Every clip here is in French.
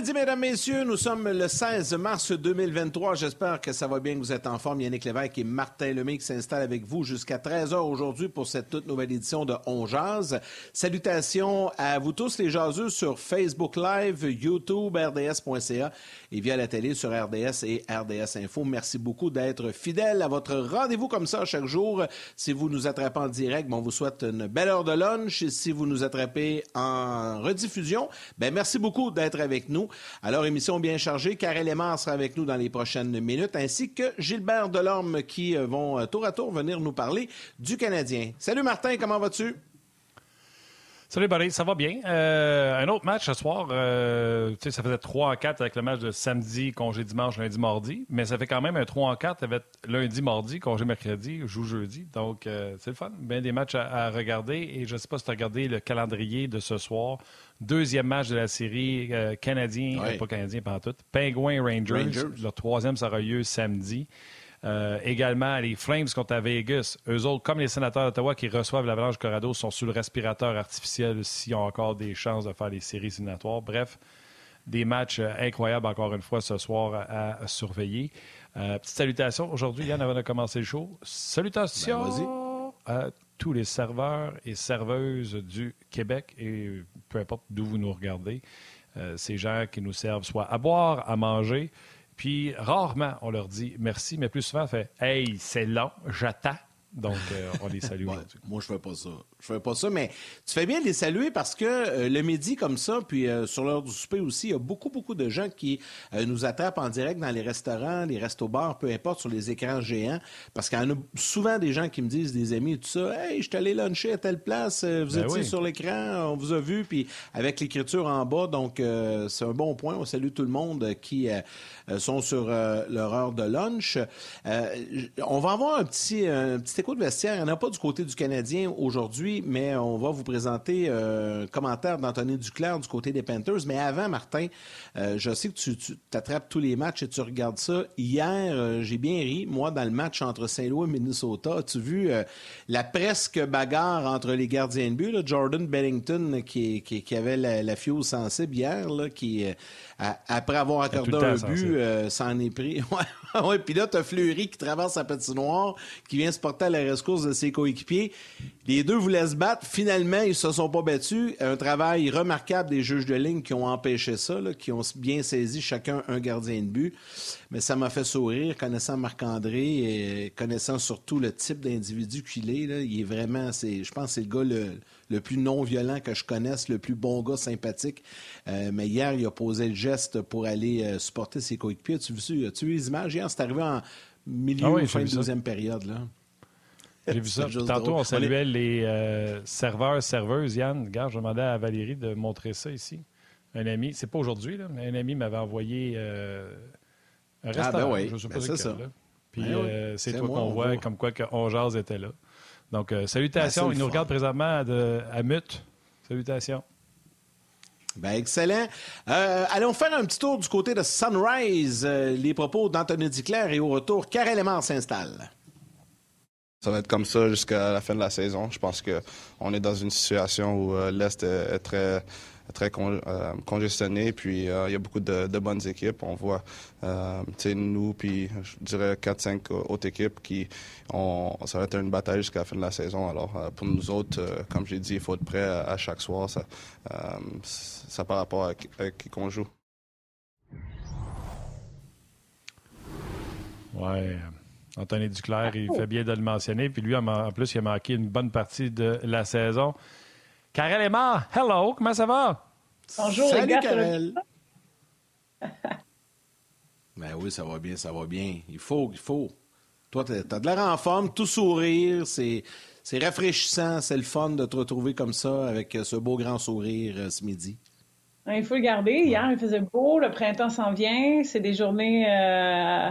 Midi, mesdames, messieurs. Nous sommes le 16 mars 2023. J'espère que ça va bien, que vous êtes en forme. Yannick Lévesque et Martin Lemay qui s'installent avec vous jusqu'à 13h aujourd'hui pour cette toute nouvelle édition de On Jazz. Salutations à vous tous les jaseux sur Facebook Live, YouTube, RDS.ca et via la télé sur RDS et RDS Info. Merci beaucoup d'être fidèles à votre rendez-vous comme ça chaque jour. Si vous nous attrapez en direct, bon, on vous souhaite une belle heure de lunch. Et si vous nous attrapez en rediffusion, ben merci beaucoup d'être avec nous. Alors, émission bien chargée. Karel Lemar sera avec nous dans les prochaines minutes, ainsi que Gilbert Delorme qui euh, vont euh, tour à tour venir nous parler du Canadien. Salut Martin, comment vas-tu? Salut Barry, ça va bien? Euh, un autre match ce soir, euh, ça faisait 3 en 4 avec le match de samedi, congé dimanche, lundi, mardi, mais ça fait quand même un 3 en 4 avec lundi, mardi, congé mercredi, joue jeudi. Donc euh, c'est le fun. Bien des matchs à, regarder et je ne sais pas si tu as regardé le calendrier de ce soir. Deuxième match de la série canadien, pas canadien pendant tout, Penguin Rangers. Rangers. Le troisième sera lieu samedi. Euh, également, les Flames contre à Vegas. Eux autres, comme les sénateurs d'Ottawa qui reçoivent l'Avalanche Corrado, sont sous le respirateur artificiel s'ils ont encore des chances de faire les séries éliminatoires. Bref, des matchs euh, incroyables encore une fois ce soir à, surveiller. Euh, petite salutation aujourd'hui, Yann, avant de commencer le show. Salutations ben, à tous les serveurs et serveuses du Québec et peu importe d'où vous nous regardez. ces gens qui nous servent soit à boire, à manger, puis rarement, on leur dit merci, mais plus souvent, on fait Hey, c'est long, j'attends. Donc, euh, on les salue aujourd'hui. Moi, je fais pas ça. Je fais pas ça, mais tu fais bien de les saluer parce que euh, le midi, comme ça, puis euh, sur l'heure du souper aussi, il y a beaucoup, beaucoup de gens qui nous attrapent en direct dans les restaurants, les restos-bars, peu importe, sur les écrans géants. Parce qu'il y en a souvent des gens qui me disent, des amis tout ça, Hey, je suis allé luncher à telle place, vous ben étiez sur l'écran, on vous a vu, puis avec l'écriture en bas. Donc, c'est un bon point. On salue tout le monde qui sont sur leur heure de lunch. on va avoir un petit, un petit écho de vestiaire. Il n'y en a pas du côté du Canadien aujourd'hui, mais on va vous présenter un commentaire d'Anthony Duclair du côté des Panthers. Mais avant, Martin, euh, je sais que tu, t'attrapes tous les matchs et tu regardes ça. Hier, euh, j'ai bien ri, moi, dans le match entre Saint-Louis et Minnesota. As-tu vu euh, la presque bagarre entre les gardiens de but? Jordan Bennington qui, avait la, la fiole sensible hier, qui après avoir accordé un but, euh, s'en est pris. ouais, puis là, t'as Fleury qui traverse sa patinoire, qui vient se porter à la rescousse de ses coéquipiers. Les deux voulaient se battre. Finalement, ils se sont pas battus. Un travail remarquable des juges de ligne qui ont empêché ça, qui ont bien saisi chacun un gardien de but. Mais ça m'a fait sourire, connaissant Marc-André et connaissant surtout le type d'individu qu'il est. Là, il est vraiment, c'est, je pense que c'est le gars le, le plus non-violent que je connaisse, le plus bon gars sympathique. Euh, mais hier, il a posé le geste pour aller euh, supporter ses coéquipiers. As-tu vu, as vu les images? Hier, c'est arrivé en milieu ah fin de deuxième période. Là. J'ai vu ça. tantôt, on saluait les euh, serveurs, serveuses. Yann, regarde, je demandais à Valérie de montrer ça ici. Un ami, c'est pas aujourd'hui, mais un ami m'avait envoyé un restaurant. Ah, ben oui, je sais pas ben, c'est ça. Puis ben c'est toi qu'on voit, comme quoi que Jazz était là. Donc, euh, salutations. Ben, Il nous regarde présentement à Mute. Salutations. Ben, excellent. Euh, allons faire un petit tour du côté de Sunrise. Euh, les propos d'Anthony Duclair et au retour, Carrément s'installe. Ça va être comme ça jusqu'à la fin de la saison. Je pense qu'on est dans une situation où l'Est est très très euh, congestionné. Puis euh, il y a beaucoup de, bonnes équipes. On voit euh, nous, puis je dirais 4-5 autres équipes qui ont, ça va être une bataille jusqu'à la fin de la saison. Alors pour nous autres, comme j'ai dit, il faut être prêt à, chaque soir. Ça, ça par rapport à, qui qu'on joue. Ouais. Anthony Duclair, il fait bien de le mentionner. Puis lui, en plus, il a manqué une bonne partie de la saison. Karel Emma, hello, comment ça va? Bonjour, Salut, les gars. Karel. ben oui, ça va bien, ça va bien. Il faut, il faut. Toi, t'as as de l'air en forme, tout sourire, c'est, c'est rafraîchissant, c'est le fun de te retrouver comme ça avec ce beau grand sourire euh, ce midi. Il faut le garder. Hier, il faisait beau, le printemps s'en vient. C'est des journées euh,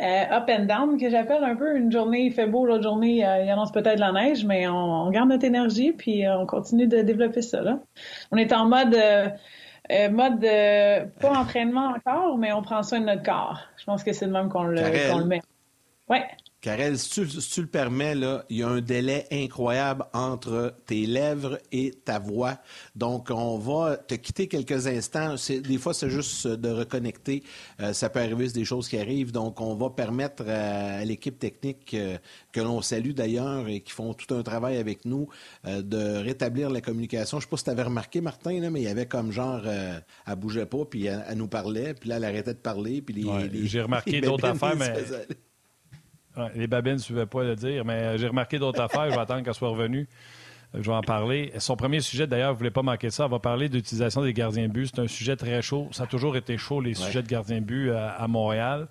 euh, up and down que j'appelle un peu. Une journée, il fait beau, l'autre journée, euh, il annonce peut-être de la neige, mais on, on garde notre énergie puis euh, on continue de développer ça. Là. On est en mode, euh, euh, mode euh, pas entraînement encore, mais on prend soin de notre corps. Je pense que c'est le même qu'on le, le met. Ouais. Karel, si tu, si tu le permets, là, il y a un délai incroyable entre tes lèvres et ta voix. Donc, on va te quitter quelques instants. C'est- Des fois, c'est juste de reconnecter. Euh, ça peut arriver, c'est des choses qui arrivent. Donc, on va permettre à, à l'équipe technique, euh, que l'on salue d'ailleurs et qui font tout un travail avec nous, euh, de rétablir la communication. Je sais pas si tu avais remarqué, Martin, là, mais il y avait comme genre, euh, elle bougeait pas, puis elle, elle nous parlait, puis là, elle arrêtait de parler. Puis les, Ouais, les- j'ai remarqué les d'autres affaires, mais-. Ouais, les babines ne suivaient pas le dire, mais euh, j'ai remarqué d'autres affaires. Je vais attendre qu'elle soit revenue. Euh, Je vais en parler. Son premier sujet, d'ailleurs, vous ne voulez pas manquer ça. Elle va parler d'utilisation des gardiens de but. C'est un sujet très chaud. Ça a toujours été chaud, les sujets de gardiens de but à, à Montréal.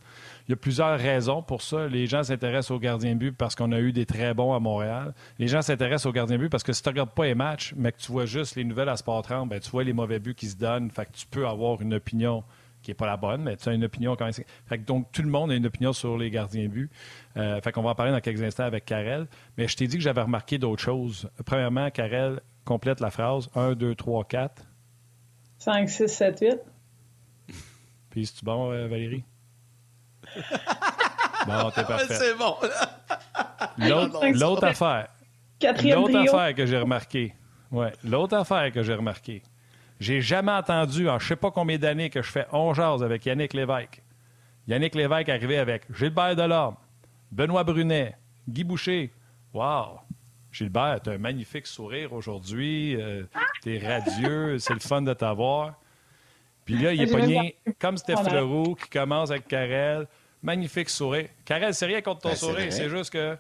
Il y a plusieurs raisons pour ça. Les gens s'intéressent aux gardiens de but parce qu'on a eu des très bons à Montréal. Les gens s'intéressent aux gardiens de but parce que si tu ne regardes pas les matchs, mais que tu vois juste les nouvelles à Sport 30, ben, tu vois les mauvais buts qui se donnent. Fait que tu peux avoir une opinion qui n'est pas la bonne, mais tu as une opinion quand même. Fait que donc, tout le monde a une opinion sur les gardiens de but. Euh, fait qu'on va en parler dans quelques instants avec Karel. Mais je t'ai dit que j'avais remarqué d'autres choses. Premièrement, Karel complète la phrase 1, 2, 3, 4. 5, 6, 7, 8. Puis, c'est-tu bon, euh, Valérie? bon, t'es parfait. C'est bon. L'autre l'autre affaire. Quatrième L'autre affaire que j'ai remarqué. Ouais, l'autre affaire que j'ai remarqué. J'ai jamais entendu en je sais pas combien d'années que je fais on jase avec Yannick Lévesque. Yannick Lévesque arrivé avec Gilbert Delorme, Benoît Brunet, Guy Boucher. Wow! Gilbert, t'as un magnifique sourire aujourd'hui. euh, T'es radieux. C'est le fun de t'avoir. Puis là, il est pogné comme Steph Voilà. Leroux qui commence avec Karel. Magnifique sourire. Karel, c'est rien contre ton Ben, sourire. C'est juste que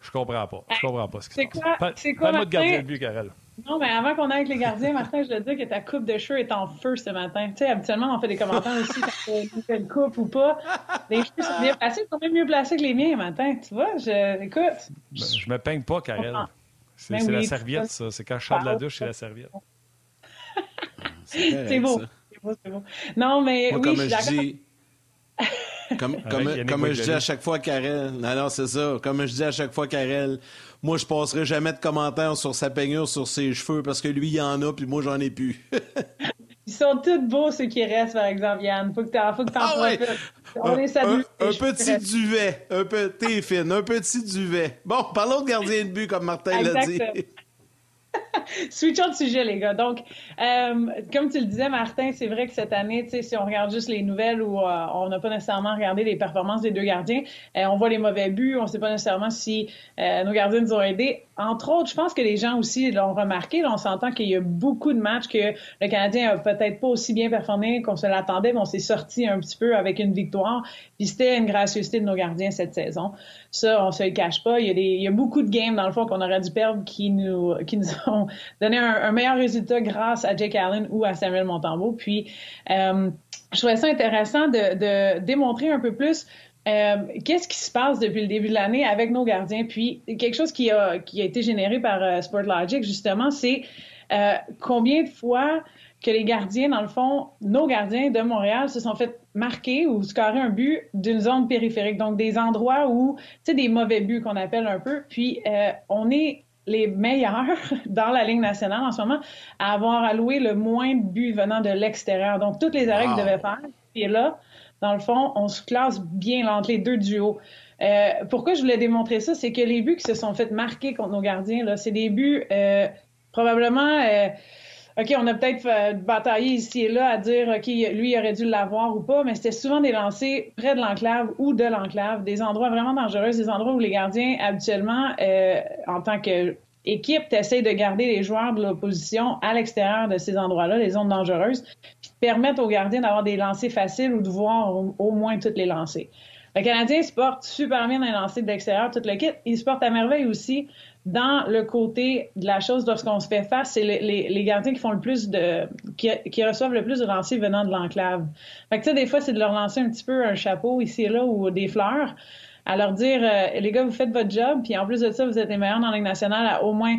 je comprends pas. Je comprends pas ce qui se C'est passe. c'est quoi, Parle-moi de gardien de but, Karel. Non, mais avant qu'on aille avec les gardiens, Martin, je dois te dire que ta coupe de cheveux est en feu ce matin. Tu sais, habituellement, on fait des commentaires aussi quand une coupe ou pas. Les cheveux sont bien placés, ils sont même mieux placés que les miens, Martin. Tu vois, je, écoute. Ben, je me peigne pas, Karel. C'est Ben c'est la serviette, ça. C'est quand je sors de la douche, c'est la serviette. C'est beau. C'est beau, c'est beau. Non, mais Moi, oui, comme je suis je d'accord. dis. Comme, comme, comme je dis à chaque fois, Karel, non, non, c'est ça. Comme je dis à chaque fois, Karel, moi, je passerai jamais de commentaires sur sa peignure, sur ses cheveux, parce que lui, il y en a, puis moi, j'en ai plus. Ils sont tous beaux, ceux qui restent, par exemple, Yann. Faut que t'en, faut que t'en Ah ouais. On un, petit duvet. Un peu, t'es fine, un petit duvet. Bon, parlons de gardien de but, comme Martin l'a dit. Switchons de sujet, les gars. Donc, euh, comme tu le disais, Martin, c'est vrai que cette année, tu sais, si on regarde juste les nouvelles où euh, on n'a pas nécessairement regardé les performances des deux gardiens, euh, on voit les mauvais buts, on ne sait pas nécessairement si nos gardiens nous ont aidés. Entre autres, je pense que les gens aussi l'ont remarqué. On s'entend qu'il y a beaucoup de matchs que le Canadien a peut-être pas aussi bien performé qu'on se l'attendait, mais on s'est sorti un petit peu avec une victoire. Puis c'était une gracieuseté de nos gardiens cette saison. Ça, on se le cache pas. Il y a, beaucoup de games, dans le fond, qu'on aurait dû perdre qui nous, ont donné un, meilleur résultat grâce à Jake Allen ou à Samuel Montembeau. Puis, euh, je trouvais ça intéressant de démontrer un peu plus euh, qu'est-ce qui se passe depuis le début de l'année avec nos gardiens? Puis, quelque chose qui a, qui a été généré par euh, Sportlogic, justement, c'est euh, combien de fois que les gardiens, dans le fond, nos gardiens de Montréal se sont fait marquer ou scorer un but d'une zone périphérique, donc des endroits où, tu sais, des mauvais buts qu'on appelle un peu. Puis, euh, on est les meilleurs dans la Ligue nationale en ce moment à avoir alloué le moins de buts venant de l'extérieur. Donc, toutes les arrêts Wow. qu'ils devaient faire, et là, dans le fond, on se classe bien entre les deux duos. Euh, pourquoi je voulais démontrer ça, c'est que les buts qui se sont fait marquer contre nos gardiens, là, c'est des buts euh, probablement. euh, OK, on a peut-être bataillé ici et là à dire, OK, lui, il aurait dû l'avoir ou pas, mais c'était souvent des lancers près de l'enclave ou de l'enclave, des endroits vraiment dangereux, des endroits où les gardiens, habituellement, en tant qu'équipe, t'essayes de garder les joueurs de l'opposition à l'extérieur de ces endroits-là, les zones dangereuses, puis de permettre aux gardiens d'avoir des lancers faciles ou de voir au, moins toutes les lancers. Le Canadien se porte super bien dans les lancers d'extérieur, tout le kit. Il se porte à merveille aussi dans le côté de la chose lorsqu'on se fait face. C'est les, les, gardiens qui font le plus de, qui, qui, reçoivent le plus de lancers venant de l'enclave. Fait que, tu sais, des fois, c'est de leur lancer un petit peu un chapeau ici et là ou des fleurs à leur dire euh, les gars, vous faites votre job, puis en plus de ça, vous êtes les meilleurs dans la Ligue nationale à au moins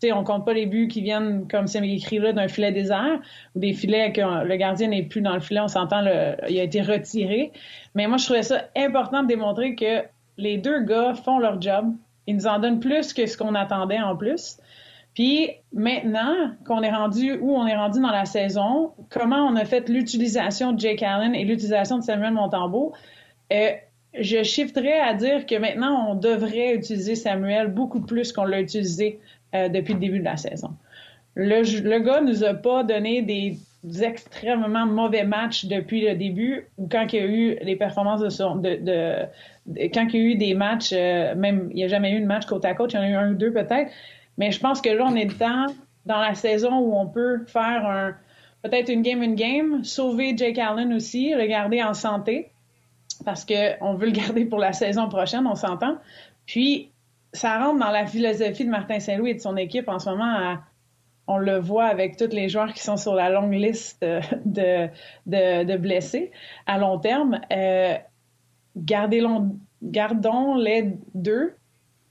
sais, on compte pas les buts qui viennent, comme c'est écrit là, d'un filet désert ou des filets que le gardien n'est plus dans le filet, on s'entend, il a été retiré. Mais moi, je trouvais ça important de démontrer que les deux gars font leur job. Ils nous en donnent plus que ce qu'on attendait en plus. Puis maintenant qu'on est rendu où on est rendu dans la saison, comment on a fait l'utilisation de Jake Allen et l'utilisation de Samuel Montembeau, euh, je shifterais à dire que maintenant, on devrait utiliser Samuel beaucoup plus qu'on l'a utilisé euh, depuis le début de la saison. Le, le gars nous a pas donné des, extrêmement mauvais matchs depuis le début ou quand il y a eu les performances de son de, quand il y a eu des matchs euh, même il n'y a jamais eu de match côte à côte il y en a eu un ou deux peut-être mais je pense que là on est temps dans la saison où on peut faire un peut-être une game une game sauver Jake Allen aussi le garder en santé parce qu'on veut le garder pour la saison prochaine, on s'entend. Puis, ça rentre dans la philosophie de Martin Saint-Louis et de son équipe en ce moment. on le voit avec tous les joueurs qui sont sur la longue liste de, de, blessés à long terme. Euh, gardons les deux.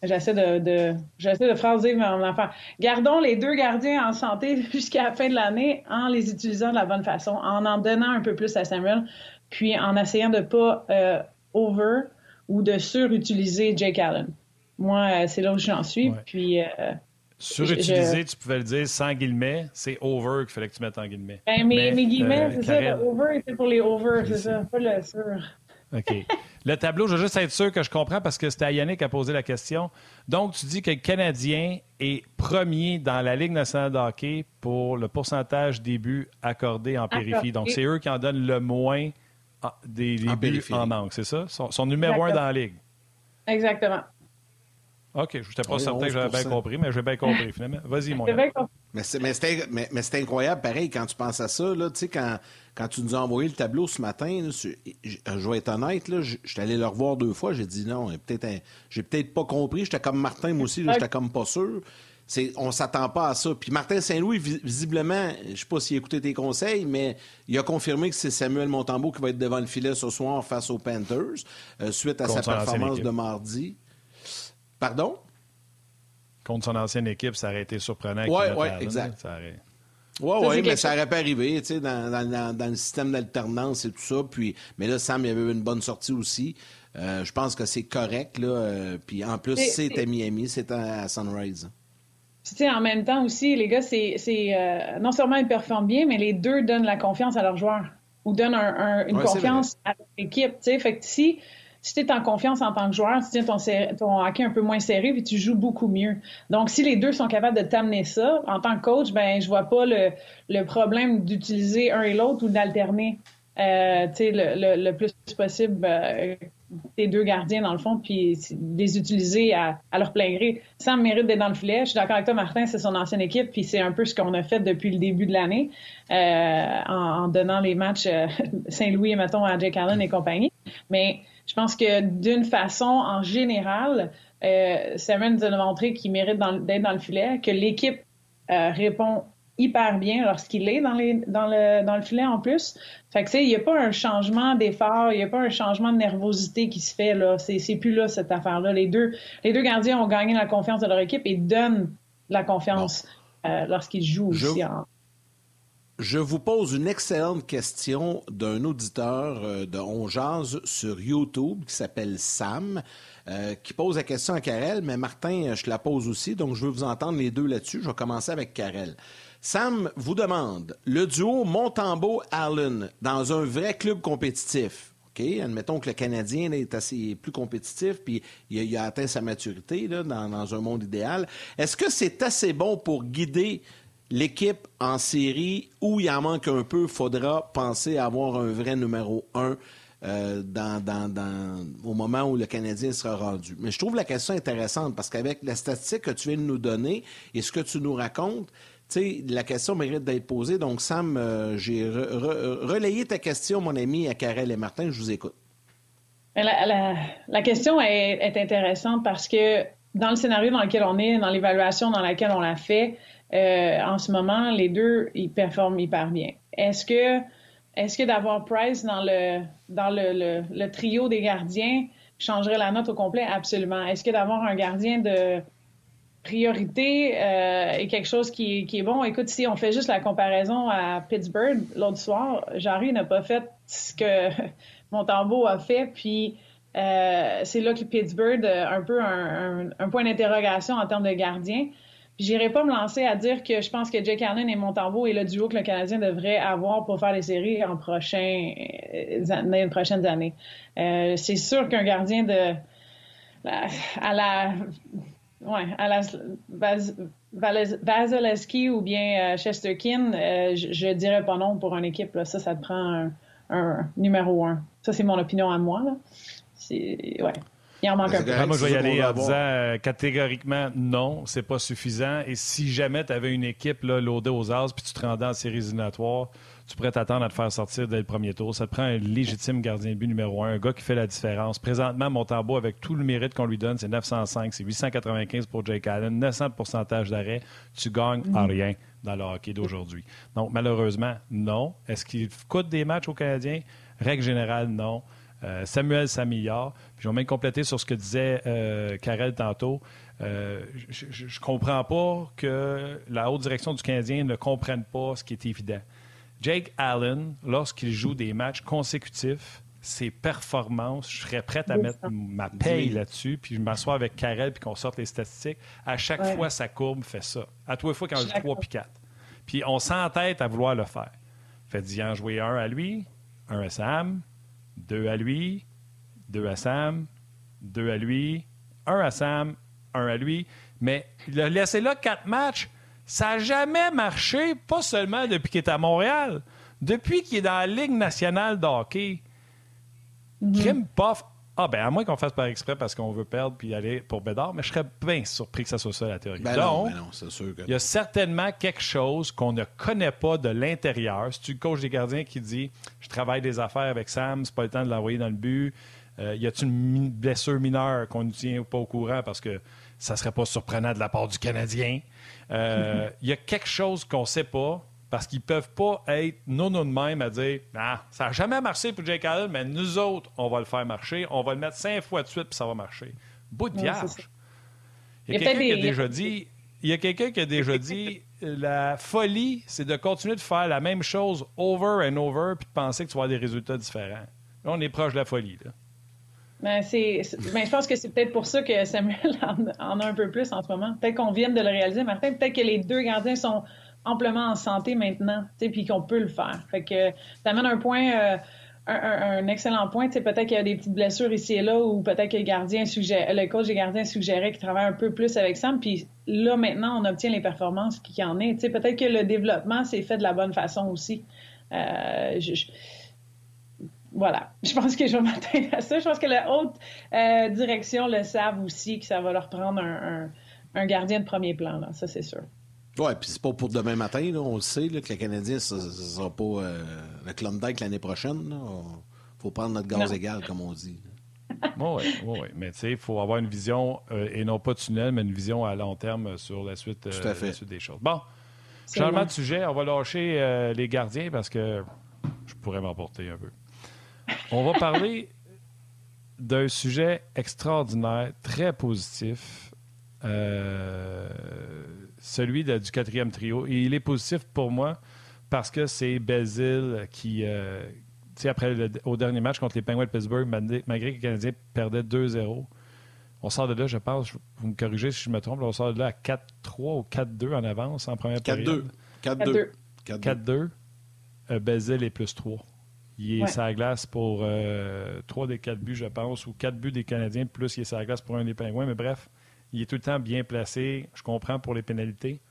J'essaie de, de j'essaie de phraser mon enfant. Gardons les deux gardiens en santé jusqu'à la fin de l'année en les utilisant de la bonne façon, en en donnant un peu plus à Samuel puis en essayant de pas euh, over ou de surutiliser Jake Allen. Moi, euh, c'est là où j'en suis. Puis. Euh, surutiliser, tu pouvais le dire sans guillemets, c'est over qu'il fallait que tu mettes en guillemets. Ben, mes, guillemets, c'est ça. Le over, c'est pour les over, c'est ça, pas le sur. OK. Le tableau, je veux juste être sûr que je comprends parce que c'était Yannick qui a posé la question. Donc, tu dis que le Canadien est premier dans la Ligue nationale de hockey pour le pourcentage des buts accordés en périphérie. Donc, c'est eux qui en donnent le moins ah, des, buts en manque, c'est ça? Son, numéro un dans la Ligue. Exactement. OK, je n'étais pas certain que j'avais bien compris, mais j'ai bien compris finalement. Vas-y, mon gars. Mais c'est incroyable, pareil, quand tu penses à ça, là, quand, quand tu nous as envoyé le tableau ce matin, je, vais être honnête, là, je, suis allé le revoir deux fois, j'ai dit non, j'ai peut-être pas compris, j'étais comme Martin, moi aussi, j'étais comme pas sûr on s'attend pas à ça. Puis Martin Saint-Louis, visiblement, je sais pas s'il a écouté tes conseils, mais il a confirmé que c'est Samuel Montembeau qui va être devant le filet ce soir face aux Panthers, euh, suite à sa performance de mardi. Pardon? Contre son ancienne équipe, ça aurait été surprenant. Oui, oui, exact. Oui, oui, mais ça aurait pas arrivé, tu sais, dans, le système d'alternance et tout ça. Puis, mais là, Sam, il avait une bonne sortie aussi. Euh, je pense que c'est correct, là. Euh, puis en plus, c'est à Miami, c'est à Sunrise tu sais, en même temps aussi, les gars, c'est euh, non seulement ils performent bien, mais les deux donnent la confiance à leurs joueurs ou donnent une confiance à l'équipe. Tu sais, fait que si si tu es en confiance en tant que joueur, tu tiens ton, ton hockey un peu moins serré, puis tu joues beaucoup mieux. Donc, si les deux sont capables de t'amener ça, en tant que coach, ben je vois pas le, le problème d'utiliser un et l'autre ou d'alterner euh, le, le, plus possible euh, tes deux gardiens, dans le fond, puis les utiliser à, leur plein gré. Sam mérite d'être dans le filet. Je suis d'accord avec toi, Martin, c'est son ancienne équipe, puis c'est un peu ce qu'on a fait depuis le début de l'année, euh, en, donnant les matchs euh, Saint-Louis, mettons, à Jake Allen et compagnie. Mais je pense que d'une façon, en général, euh, Samuel nous a montré qu'il mérite d'être dans le filet, que l'équipe euh, répond hyper bien lorsqu'il est dans, les, dans, le, dans le filet en plus. Fait que, tu sais, il n'y a pas un changement d'effort, il n'y a pas un changement de nervosité qui se fait, là. C'est, c'est plus là, cette affaire-là. Les deux, les deux gardiens ont gagné la confiance de leur équipe et donnent la confiance euh, lorsqu'ils jouent aussi Je vous pose une excellente question d'un auditeur euh, de On sur YouTube qui s'appelle Sam, euh, qui pose la question à Karel, mais Martin, je la pose aussi, donc je veux vous entendre les deux là-dessus. Je vais commencer avec Karel. Sam vous demande le duo Montembeau-Allen dans un vrai club compétitif. OK? Admettons que le Canadien est assez plus compétitif puis il a, atteint sa maturité dans, un monde idéal. Est-ce que c'est assez bon pour guider l'équipe en série où il en manque un peu? Faudra penser à avoir un vrai numéro un euh, au moment où le Canadien sera rendu. Mais je trouve la question intéressante parce qu'avec la statistique que tu viens de nous donner et ce que tu nous racontes, sais, la question mérite d'être posée. Donc, Sam, euh, j'ai relayé ta question, mon ami, à Karel et Martin. Je vous écoute. La, question est, intéressante parce que dans le scénario dans lequel on est, dans l'évaluation dans laquelle on l'a fait, euh, en ce moment, les deux, ils performent hyper bien. Est-ce que, est-ce que d'avoir Price dans le, dans le, le, trio des gardiens changerait la note au complet? Absolument. Est-ce que d'avoir un gardien de priorité euh, est quelque chose qui, qui, est bon? Écoute, si on fait juste la comparaison à Pittsburgh l'autre soir, Jarry n'a pas fait ce que Montembeau a fait, puis euh, c'est là que Pittsburgh a un peu un, un, point d'interrogation en termes de gardien. J'irai pas me lancer à dire que je pense que Jake Allen et Montembeau est le duo que le Canadien devrait avoir pour faire les séries en prochain, euh, prochaines années. Euh, c'est sûr qu'un gardien de à la ouais, à la Vasilevski ou bien euh, Chesterkin, je, je, dirais pas non pour une équipe. Là. Ça, ça te prend un, un numéro un. Ça, c'est mon opinion à moi. Là. C'est ouais. Il en manque un peu. Moi, je vais y aller en disant euh, catégoriquement non, c'est pas suffisant. Et si jamais tu avais une équipe là, loadée aux as puis tu te rendais en séries éliminatoires, tu pourrais t'attendre à te faire sortir dès le premier tour. Ça te prend un légitime gardien de but numéro un, un gars qui fait la différence. Présentement, Montembeau, avec tout le mérite qu'on lui donne, c'est 905, c'est 895 pour Jake Allen, 900 de pourcentage d'arrêt. Tu gagnes à mm. rien dans le hockey d'aujourd'hui. Donc, malheureusement, non. Est-ce qu'il coûte des matchs aux Canadiens? Règle générale, non. Euh, Samuel s'améliore. Puis je vais même compléter sur ce que disait euh, Karel tantôt. Euh, je ne comprends pas que la haute direction du Canadien ne comprenne pas ce qui est évident. Jake Allen, lorsqu'il joue des matchs consécutifs, ses performances, je serais prête à mettre ma paye là-dessus, puis je m'assois avec Karel, puis qu'on sorte les statistiques. À chaque fois, sa courbe fait ça. À tous les fois, quand je joue 3 puis 4. Puis on s'entête à vouloir le faire. Fait-y en jouer un à lui, un à Sam, deux à lui, deux à Sam, deux à lui, un à Sam, un à lui. Mais il a laissé là quatre matchs. Ça n'a jamais marché, pas seulement depuis qu'il est à Montréal, depuis qu'il est dans la Ligue nationale de hockey. Mm ah, ben, à moins qu'on fasse par exprès parce qu'on veut perdre puis aller pour Bédard, mais je serais bien surpris que ça soit ça la théorie. Ben Donc, non, c'est sûr il y a certainement quelque chose qu'on ne connaît pas de l'intérieur. Si tu le coach des gardiens qui dit Je travaille des affaires avec Sam, c'est pas le temps de l'envoyer dans le but? Euh, y a-t-il une blessure mineure qu'on ne tient pas au courant parce que ça serait pas surprenant de la part du Canadien? Euh, il y a quelque chose qu'on ne sait pas parce qu'ils ne peuvent pas être non non de même à dire ah, ça n'a jamais marché pour Jake Allen, mais nous autres, on va le faire marcher. On va le mettre cinq fois de suite, puis ça va marcher. Bout de vierge. il y a quelqu'un qui a déjà dit il y a quelqu'un qui a déjà dit la folie, c'est de continuer de faire la même chose over and over puis de penser que tu vas avoir des résultats différents. Là, on est proche de la folie. Là. Ben, c'est, ben, je pense que c'est peut-être pour ça que Samuel en, a un peu plus en ce moment. Peut-être qu'on vient de le réaliser, Martin. Peut-être que les deux gardiens sont amplement en santé maintenant, puis qu'on peut le faire. Fait que ça amène un point, euh, un, excellent point. Peut-être qu'il y a des petites blessures ici et là, ou peut-être que le gardien suggère, le coach des gardiens suggérait qu'il travaille un peu plus avec Sam. Puis là, maintenant, on obtient les performances qui en est. Peut-être que le développement s'est fait de la bonne façon aussi. Euh, voilà. Je pense que je vais m'atteindre à ça. Je pense que la haute euh, direction le savent aussi, que ça va leur prendre un, gardien de premier plan. Ça, c'est sûr. Oui, puis c'est pas pour demain matin, là, on le sait, là, que les Canadiens, ce ne sera pas euh, le Klondike l'année prochaine. Il faut prendre notre gaz égal, comme on dit. Oui, oui, oui. Mais tu sais, il faut avoir une vision, euh, et non pas tunnel, mais une vision à long terme sur la suite, euh, la suite des choses. Bon, changement de sujet, on va lâcher les gardiens parce que je pourrais m'emporter un peu. On va parler d'un sujet extraordinaire, très positif. Euh, celui du quatrième trio. Et il est positif pour moi parce que c'est Belzil qui, euh, tu sais, après au dernier match contre les Penguins de Pittsburgh, malgré que les Canadiens perdaient 2-0, on sort de là, je pense, vous me corrigez si je me trompe, on sort de là à 4-3 ou 4-2 en avance en première période. 4-2. 4-2. Euh, Belzil est plus 3. Il est sa glace pour euh, 3 des 4 buts, je pense, ou 4 buts des Canadiens, plus il est sa glace pour un des Pingouins. Mais bref, il est tout le temps bien placé. Je comprends pour les pénalités.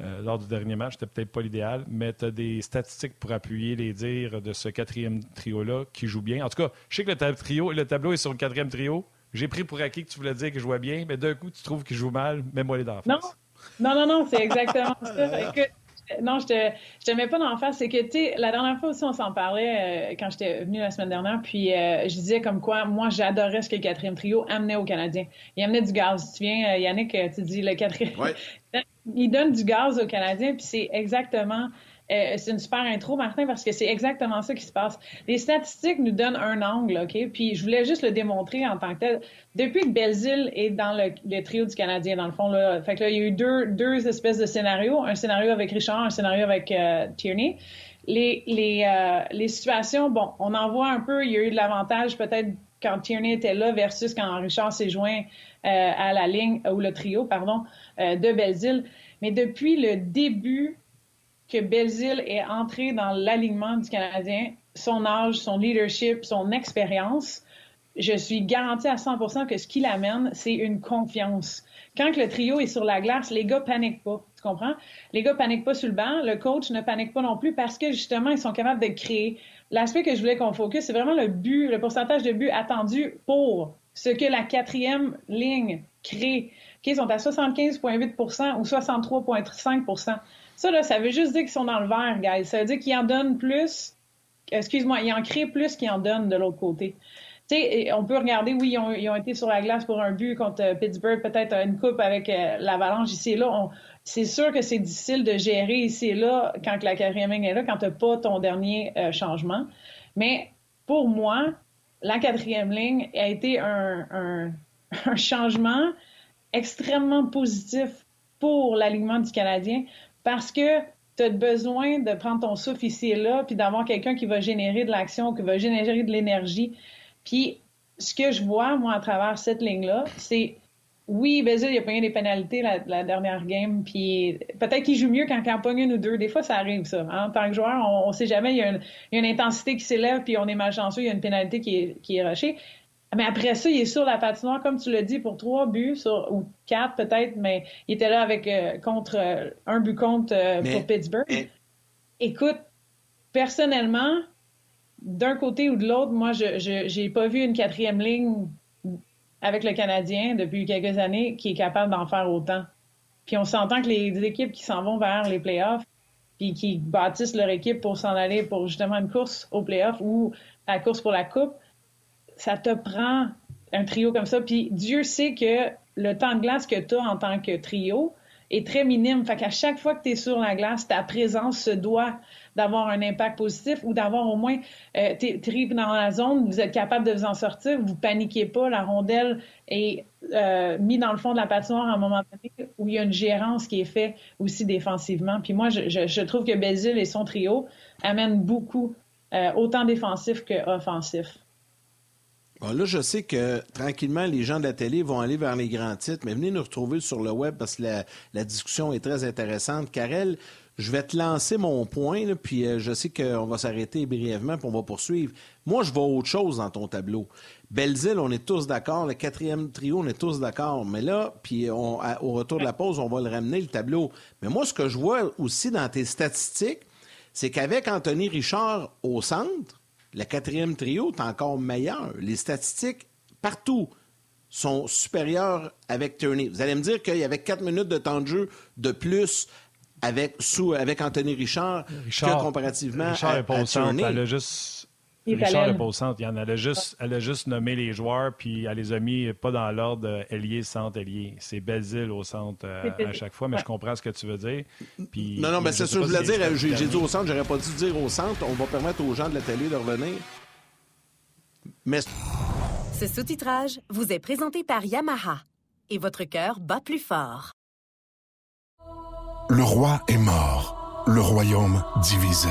Euh, lors du dernier match, c'était peut-être pas l'idéal, mais tu as des statistiques pour appuyer les dires de ce quatrième trio-là qui joue bien. En tout cas, je sais que le, trio, le tableau est sur le quatrième trio. J'ai pris pour acquis que tu voulais dire qu'il jouait bien, mais d'un coup, tu trouves qu'il joue mal. Mets-moi les dents. Non, non, non, non c'est exactement ça. Écoute, non, je te, je te mets pas dans la face. C'est que, tu sais, la dernière fois aussi, on s'en parlait euh, quand j'étais venue la semaine dernière. Puis, euh, je disais comme quoi, moi, j'adorais ce que le quatrième trio amenait aux Canadiens. Il amenait du gaz. Tu viens, euh, Yannick, tu dis le quatrième. il donne du gaz aux Canadiens. Puis, c'est exactement euh, c'est une super intro, Martin, parce que c'est exactement ça qui se passe. Les statistiques nous donnent un angle, OK? Puis je voulais juste le démontrer en tant que tel. Depuis que Belzile est dans le, trio du Canadien, dans le fond, là, fait que là, il y a eu deux, deux espèces de scénarios. Un scénario avec Richard, un scénario avec euh, Tierney. Les, les, euh, les situations, bon, on en voit un peu, il y a eu de l'avantage peut-être quand Tierney était là versus quand Richard s'est joint à la ligne, ou le trio, pardon, de Belzile. Mais depuis le début que Belzile est entré dans l'alignement du Canadien, son âge, son leadership, son expérience, je suis garantie à 100% que ce qu'il amène, c'est une confiance. Quand le trio est sur la glace, les gars paniquent pas. Tu comprends? Les gars paniquent pas sur le banc. Le coach ne panique pas non plus parce que justement, ils sont capables de créer. L'aspect que je voulais qu'on focus, c'est vraiment le but, le pourcentage de buts attendu pour ce que la quatrième ligne crée. ils sont à 75,8 ou 63,5 ça, là, ça veut juste dire qu'ils sont dans le vert, guys. Ça veut dire qu'ils en donnent plus. Excuse-moi, ils en créent plus qu'ils en donnent de l'autre côté. Tu sais, on peut regarder, oui, ils ont, été sur la glace pour un but contre euh, Pittsburgh, peut-être une coupe avec euh, l'Avalanche ici et là. C'est sûr que c'est difficile de gérer ici et là quand la quatrième ligne est là, quand tu n'as pas ton dernier euh, changement. Mais pour moi, la quatrième ligne a été un changement extrêmement positif pour l'alignement du Canadien parce que tu as besoin de prendre ton souffle ici et là, puis d'avoir quelqu'un qui va générer de l'action, qui va générer de l'énergie. Puis ce que je vois, moi, à travers cette ligne-là, c'est oui, Bézil, il a pogné des pénalités la, dernière game, puis peut-être qu'il joue mieux quand il en pogne une ou deux. Des fois, ça arrive, ça. Hein. En tant que joueur, on ne sait jamais, il y, a une, intensité qui s'élève, puis on est malchanceux, il y a une pénalité qui est, qui est rushée. Mais après ça, il est sur la patinoire, comme tu l'as dit, pour trois buts, sur, ou quatre peut-être, mais il était là avec euh, contre euh, un but contre euh, pour Pittsburgh. Écoute, personnellement, d'un côté ou de l'autre, moi, je n'ai pas vu une quatrième ligne avec le Canadien depuis quelques années qui est capable d'en faire autant. Puis on s'entend que les équipes qui s'en vont vers les playoffs, puis qui bâtissent leur équipe pour s'en aller pour justement une course aux playoffs ou la course pour la coupe, ça te prend un trio comme ça. Puis Dieu sait que le temps de glace que tu as en tant que trio est très minime. Fait qu'à chaque fois que tu es sur la glace, ta présence se doit d'avoir un impact positif ou d'avoir au moins euh, dans la zone, vous êtes capable de vous en sortir, vous paniquez pas, la rondelle est euh, mise dans le fond de la patinoire à un moment donné où il y a une gérance qui est faite aussi défensivement. Puis moi, je, je, trouve que Bézil et son trio amènent beaucoup, euh, autant défensif que offensif là, je sais que tranquillement, les gens de la télé vont aller vers les grands titres, mais venez nous retrouver sur le web parce que la, discussion est très intéressante. Karel, je vais te lancer mon point, puis euh, je sais qu'on va s'arrêter brièvement, puis on va poursuivre. Moi, je vois autre chose dans ton tableau. Belzile, on est tous d'accord. Le quatrième trio, on est tous d'accord. Mais là, puis au retour de la pause, on va le ramener, le tableau. Mais moi, ce que je vois aussi dans tes statistiques, c'est qu'avec Anthony Richard au centre, le quatrième trio est encore meilleur. Les statistiques, partout, sont supérieures avec Turney. Vous allez me dire qu'il y avait quatre minutes de temps de jeu de plus avec, sous, avec Anthony Richard, que comparativement Richard à, est Elle a juste Richard n'est pas au centre. Elle a, juste, elle a juste nommé les joueurs, puis elle les a mis pas dans l'ordre ailier, centre, ailier. C'est Belzile au centre euh, à chaque fois, mais je comprends ce que tu veux dire. Puis, non, non, mais c'est sûr, je voulais dire, j'ai dit au centre, j'aurais pas dû dire au centre. On va permettre aux gens de la télé de revenir. Mais... Ce sous-titrage vous est présenté par Yamaha. Et votre cœur bat plus fort. Le roi est mort, le royaume divisé.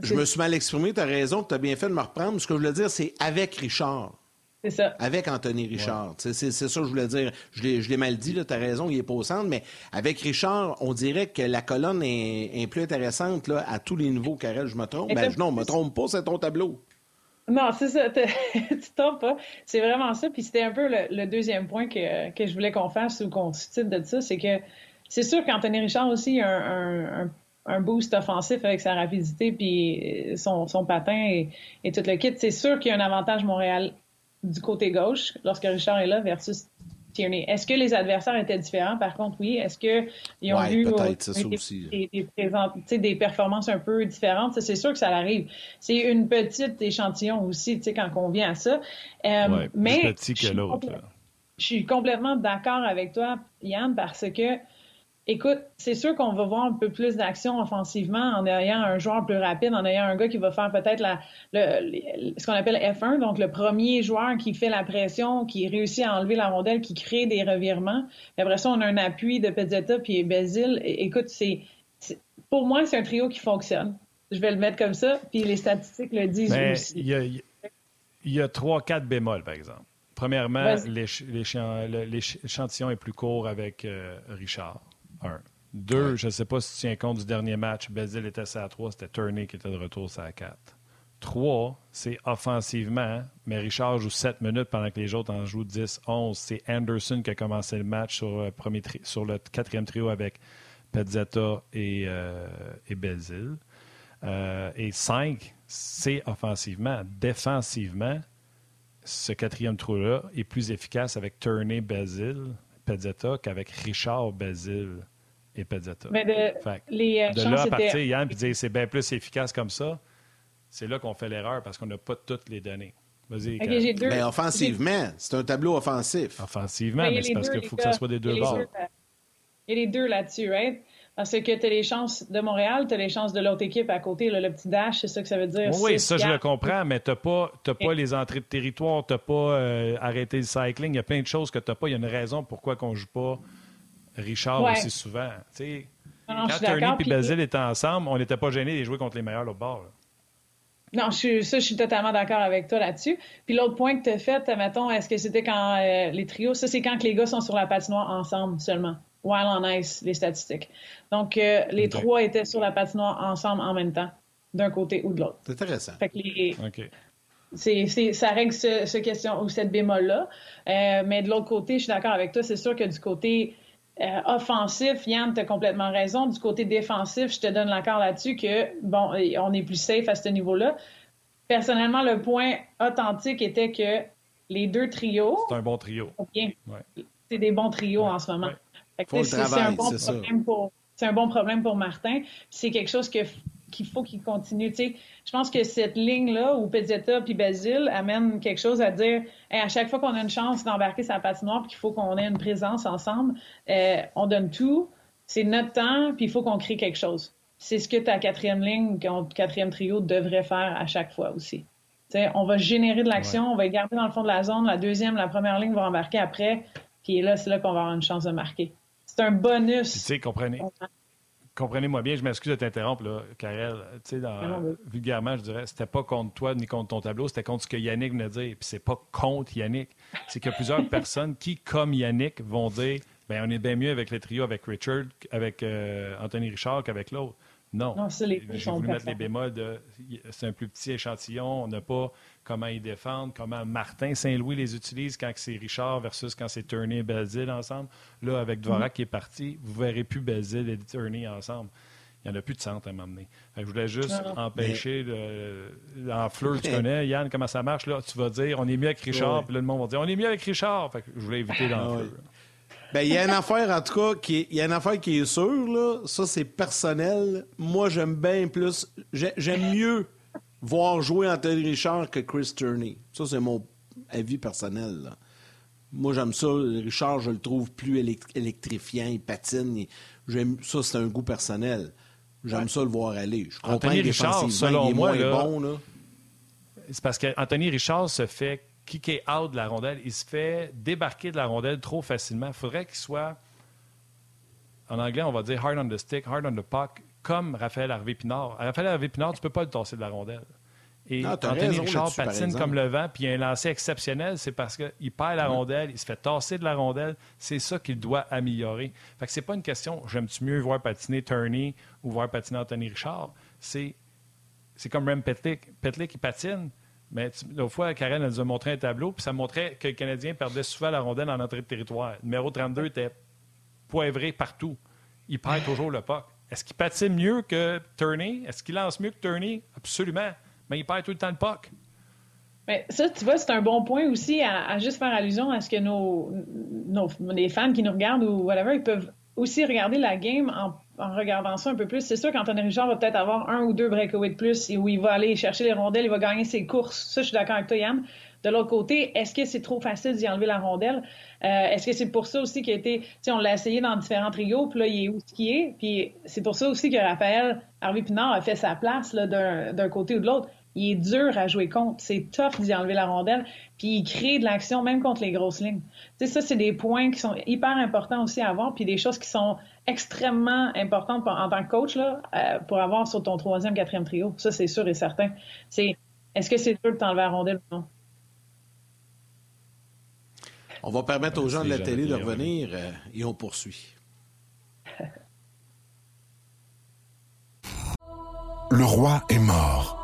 je me suis mal exprimé, tu as raison, tu as bien fait de me reprendre. Ce que je voulais dire, c'est avec Richard. C'est ça. Avec Anthony Richard. C'est ça que je voulais dire. Je l'ai mal dit, tu as raison, il est pas au centre, mais avec Richard, on dirait que la colonne est, plus intéressante là, à tous les niveaux, Karel, je me trompe. Ben, non, je me trompe pas, c'est ton tableau. Non, c'est ça, tu te trompes pas. C'est vraiment ça. Puis c'était un peu le, deuxième point que, que je voulais qu'on fasse ou qu'on cite de ça, c'est que c'est sûr qu'Anthony Richard aussi a un, un, boost offensif avec sa rapidité puis son, son patin et, et tout le kit. C'est sûr qu'il y a un avantage Montréal du côté gauche lorsque Richard est là versus Tierney. Est-ce que les adversaires étaient différents? Par contre, oui. Est-ce qu'ils ont vu des, des, performances un peu différentes? C'est sûr que ça arrive. C'est une petite échantillon aussi, quand on vient à ça. Euh, mais petit que l'autre. Je suis complètement d'accord avec toi, Yann, parce que Écoute, c'est sûr qu'on va voir un peu plus d'action offensivement en ayant un joueur plus rapide, en ayant un gars qui va faire peut-être la, le, ce qu'on appelle F1, donc le premier joueur qui fait la pression, qui réussit à enlever la rondelle, qui crée des revirements. Et après ça, on a un appui de Pezzetta puis Bézil. Écoute, c'est, pour moi, c'est un trio qui fonctionne. Je vais le mettre comme ça, puis les statistiques le disent aussi. Il y a trois, quatre bémols, par exemple. Premièrement, l'échantillon est plus court avec euh, Richard. Deux, je ne sais pas si tu tiens compte du dernier match. Bézil était à 3, c'était Turney qui était de retour à 4. Trois, c'est offensivement, mais Richard joue 7 minutes pendant que les autres en jouent 10, 11. C'est Anderson qui a commencé le match sur le, premier sur le quatrième trio avec Pezzetta et, euh, et euh, et 5, c'est offensivement. Défensivement, ce quatrième trio-là est plus efficace avec Turney, Bézil, Pezzetta qu'avec Richard, Bézil et Pezzetta. Mais de, les de là à partir, Yann, puis dire c'est bien plus efficace comme ça, c'est là qu'on fait l'erreur parce qu'on n'a pas toutes les données. Vas-y. mais offensivement, c'est un tableau offensif. Offensivement, mais, c'est parce qu'il faut que ça soit des deux bords. Il y a les deux là-dessus, right? Parce que tu as les chances de Montréal, tu as les chances de l'autre équipe à côté, le petit dash, c'est ça que ça veut dire. Oui, ça, je le comprends, mais tu n'as pas, pas les entrées de territoire, tu n'as pas euh, arrêté le cycling. Il y a plein de choses que tu n'as pas. Il y a une raison pourquoi on ne joue pas Richard aussi souvent. quand Turney et Basile étaient ensemble, on n'était pas gênés de jouer contre les meilleurs au bord. Non, je ça, je suis totalement d'accord avec toi là-dessus. Puis l'autre point que tu as fait, mettons, est-ce que c'était quand euh, les trios, ça, c'est quand les gars sont sur la patinoire ensemble seulement. While on ice, les statistiques. Donc, euh, les trois étaient sur la patinoire ensemble en même temps, d'un côté ou de l'autre. C'est intéressant. Fait que les, c'est, ça règle ce, question ou cette bémol-là. Euh, mais de l'autre côté, je suis d'accord avec toi. C'est sûr que du côté euh, offensif, Yann, tu as complètement raison. Du côté défensif, je te donne l'accord là-dessus que, bon, on est plus safe à ce niveau-là. Personnellement, le point authentique était que les deux trios. C'est un bon trio. C'est des bons trios en ce moment. c'est, un bon problème pour, c'est un bon problème pour Martin. C'est quelque chose que qu'il faut qu'il continue. je pense que cette ligne-là où Pezzetta puis Basile amène quelque chose à dire à chaque fois qu'on a une chance d'embarquer sa patinoire puis qu'il faut qu'on ait une présence ensemble, euh, on donne tout. C'est notre temps, puis il faut qu'on crée quelque chose. C'est ce que ta quatrième ligne, ton quatrième trio devrait faire à chaque fois aussi. on va générer de l'action, on va garder dans le fond de la zone. La deuxième, la première ligne va embarquer après. Puis là, c'est là qu'on va avoir une chance de marquer. C'est un bonus. Tu sais, comprenez comprenez-moi bien, je m'excuse de t'interrompre, là, Karel. Tu sais, vulgairement, je dirais, c'était pas contre toi ni contre ton tableau, c'était contre ce que Yannick venait de dire. Puis c'est pas contre Yannick. C'est qu'il y a plusieurs personnes qui, comme Yannick, vont dire ben on est bien mieux avec le trio, avec Richard, avec euh, Anthony Richard qu'avec l'autre. Non. non J'ai voulu mettre les bémols de. C'est un plus petit échantillon. On n'a pas comment ils défendent, comment Martin Saint-Louis les utilise quand c'est Richard versus quand c'est Turney et Belzile ensemble. Là, avec Dvorak qui est parti, vous ne verrez plus Belzile et Turney ensemble. Il n'y en a plus de centre à m'amener. Je voulais juste empêcher le, en fleur, tu connais, Yann, comment ça marche. Là, tu vas dire on est mieux avec Richard, puis là, le monde va dire on est mieux avec Richard. je voulais éviter l'enfleur. Ben, il y a une affaire, en tout cas, qui il y a une affaire qui est sûre, là. Ça, c'est personnel. Moi, j'aime bien plus. J'aime mieux voir jouer Anthony Richard que Chris Turney. Ça, c'est mon avis personnel, Moi, j'aime ça. Richard, je le trouve plus électrifiant. Il patine. J'aime ça, c'est un goût personnel. J'aime ça le voir aller. Je comprends Anthony Richard, selon moi, bon, là. C'est parce qu'Anthony Richard se fait kicker out de la rondelle. Il se fait débarquer de la rondelle trop facilement. Il faudrait qu'il soit, en anglais, on va dire hard on the stick, hard on the puck, comme Raphaël Harvey-Pinard. Raphaël Harvey-Pinard, tu ne peux pas le tasser de la rondelle. Et Non, Anthony Richard patine comme le vent, puis il a un lancer exceptionnel, c'est parce qu'il perd la rondelle, il se fait tasser de la rondelle. C'est ça qu'il doit améliorer. Fait que c'est pas une question, j'aime-tu mieux voir patiner Turney ou voir patiner Anthony Richard? C'est, c'est comme Rem Petlick. Petlick, il patine, mais l'autre fois, Karen elle nous a montré un tableau, puis ça montrait que le Canadien perdait souvent la rondelle en entrée de territoire. Le numéro 32 était poivré partout. Il perd toujours le puck. Est-ce qu'il patine mieux que Turney? Est-ce qu'il lance mieux que Turney? Absolument. Mais il perd tout le temps le puck. Mais ça, tu vois, c'est un bon point aussi à, à juste faire allusion à ce que nos, nos les fans qui nous regardent ou whatever, ils peuvent aussi regarder la game en, en regardant ça un peu plus. C'est sûr qu'Anthony Richard va peut-être avoir un ou deux breakaways de plus et où il va aller chercher les rondelles, il va gagner ses courses. Ça, je suis d'accord avec toi, Yann. De l'autre côté, est-ce que c'est trop facile d'y enlever la rondelle? Euh, est-ce que c'est pour ça aussi qu'il a été, on l'a essayé dans différents trios, puis là, il est où ce qu'il est, puis c'est pour ça aussi que Raphaël Harvey Pinard a fait sa place d'un côté ou de l'autre. Il est dur à jouer contre. C'est tough d'y enlever la rondelle, puis il crée de l'action même contre les grosses lignes. Tu sais, ça, c'est des points qui sont hyper importants aussi à avoir, puis des choses qui sont extrêmement importantes pour- en tant que coach là, euh, pour avoir sur ton troisième, quatrième trio. Ça, c'est sûr et certain. C'est est-ce que c'est dur de t'enlever la rondelle ou non? On va permettre aux gens de la télé de revenir euh, et on poursuit. Le roi est mort,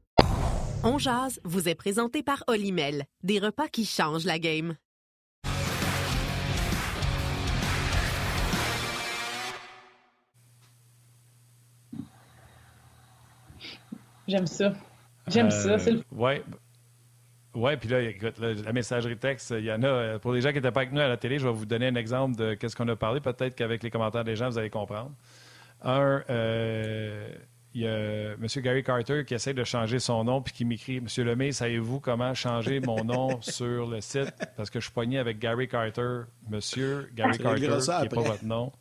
On jase vous est présenté par Olimel, des repas qui changent la game. J'aime ça. J'aime ça. C'est le Euh, Ouais. Ouais, puis là, écoute, là, la messagerie texte, il y en a. euh, Pour les gens qui n'étaient pas avec nous à la télé, je vais vous donner un exemple de qu'est-ce qu'on a parlé. Peut-être qu'avec les commentaires des gens, vous allez comprendre. Un, euh, il y a M. Gary Carter qui essaie de changer son nom puis qui m'écrit Monsieur Lemay, savez-vous comment changer mon nom sur le site? Parce que je suis pogné avec Gary Carter. Monsieur Gary Carter, qui n'est pas votre nom.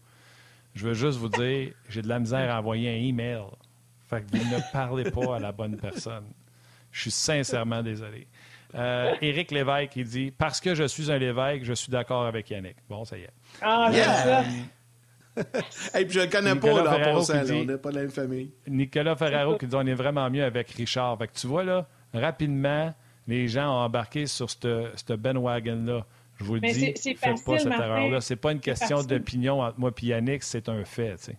Je veux juste vous dire, j'ai de la misère à envoyer un email. Fait que vous ne parlez pas à la bonne personne. Je suis sincèrement désolé. Euh, Éric Lévesque, il dit Parce que je suis un Lévesque, je suis d'accord avec Yannick. Bon, ça y est. Ah, j'aime Et puis je le connais Nicolas pas là, en Ferraro passant, là, dit- on n'est pas de la même famille. Nicolas Ferraro qui dit On est vraiment mieux avec Richard. Fait que tu vois, là, rapidement, les gens ont embarqué sur ce bandwagon-là. Je vous le Mais dis, c'est- faites pas cette erreur-là. C'est pas une question d'opinion entre moi et Yannick, c'est un fait. tu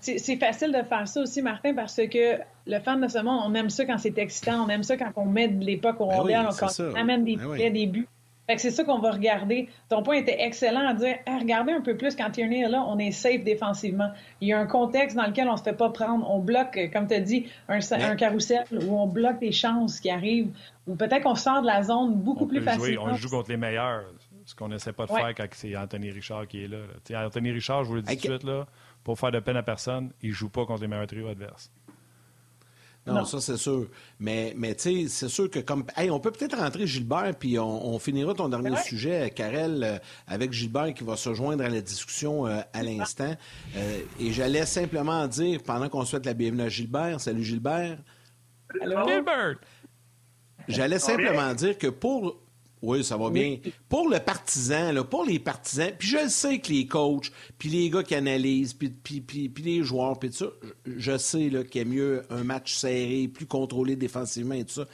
sais. C'est- facile de faire ça aussi, Martin, parce que le fan de ce monde, on aime ça quand c'est excitant, on aime ça quand on met de l'époque au Ben oui, quand ça. on amène des Ben oui. des buts. Fait que c'est ça qu'on va regarder. Ton point était excellent à dire, Hey, regardez un peu plus quand Tierney est là, on est safe défensivement. Il y a un contexte dans lequel on se fait pas prendre. On bloque, euh, comme tu as dit, un, un carrousel où on bloque des chances qui arrivent, ou peut-être qu'on sort de la zone beaucoup On, plus peut jouer, facilement. on joue contre les meilleurs, ce qu'on n'essaie pas de Ouais. faire quand c'est Anthony Richard qui est là. Anthony Richard, je vous le dis tout de suite, là, pour faire de peine à personne, il joue pas contre les meilleurs trios adverses. Non, Non. ça c'est sûr. Mais, mais tu sais, c'est sûr que comme. Hey, on peut peut-être rentrer Gilbert, puis on, on finira ton dernier Ouais. sujet, Karel, euh, avec Gilbert qui va se joindre à la discussion euh, à l'instant. Euh, et j'allais simplement dire, pendant qu'on souhaite la bienvenue à Gilbert, salut Gilbert, Allô? Gilbert! j'allais simplement dire que pour. Oui, ça va bien. Pour le partisan, là, pour les partisans, puis je le sais que les coachs, puis les gars qui analysent, puis, puis, puis, puis les joueurs, puis tout ça, je, je sais qu'il y a mieux un match serré, plus contrôlé défensivement et tout ça.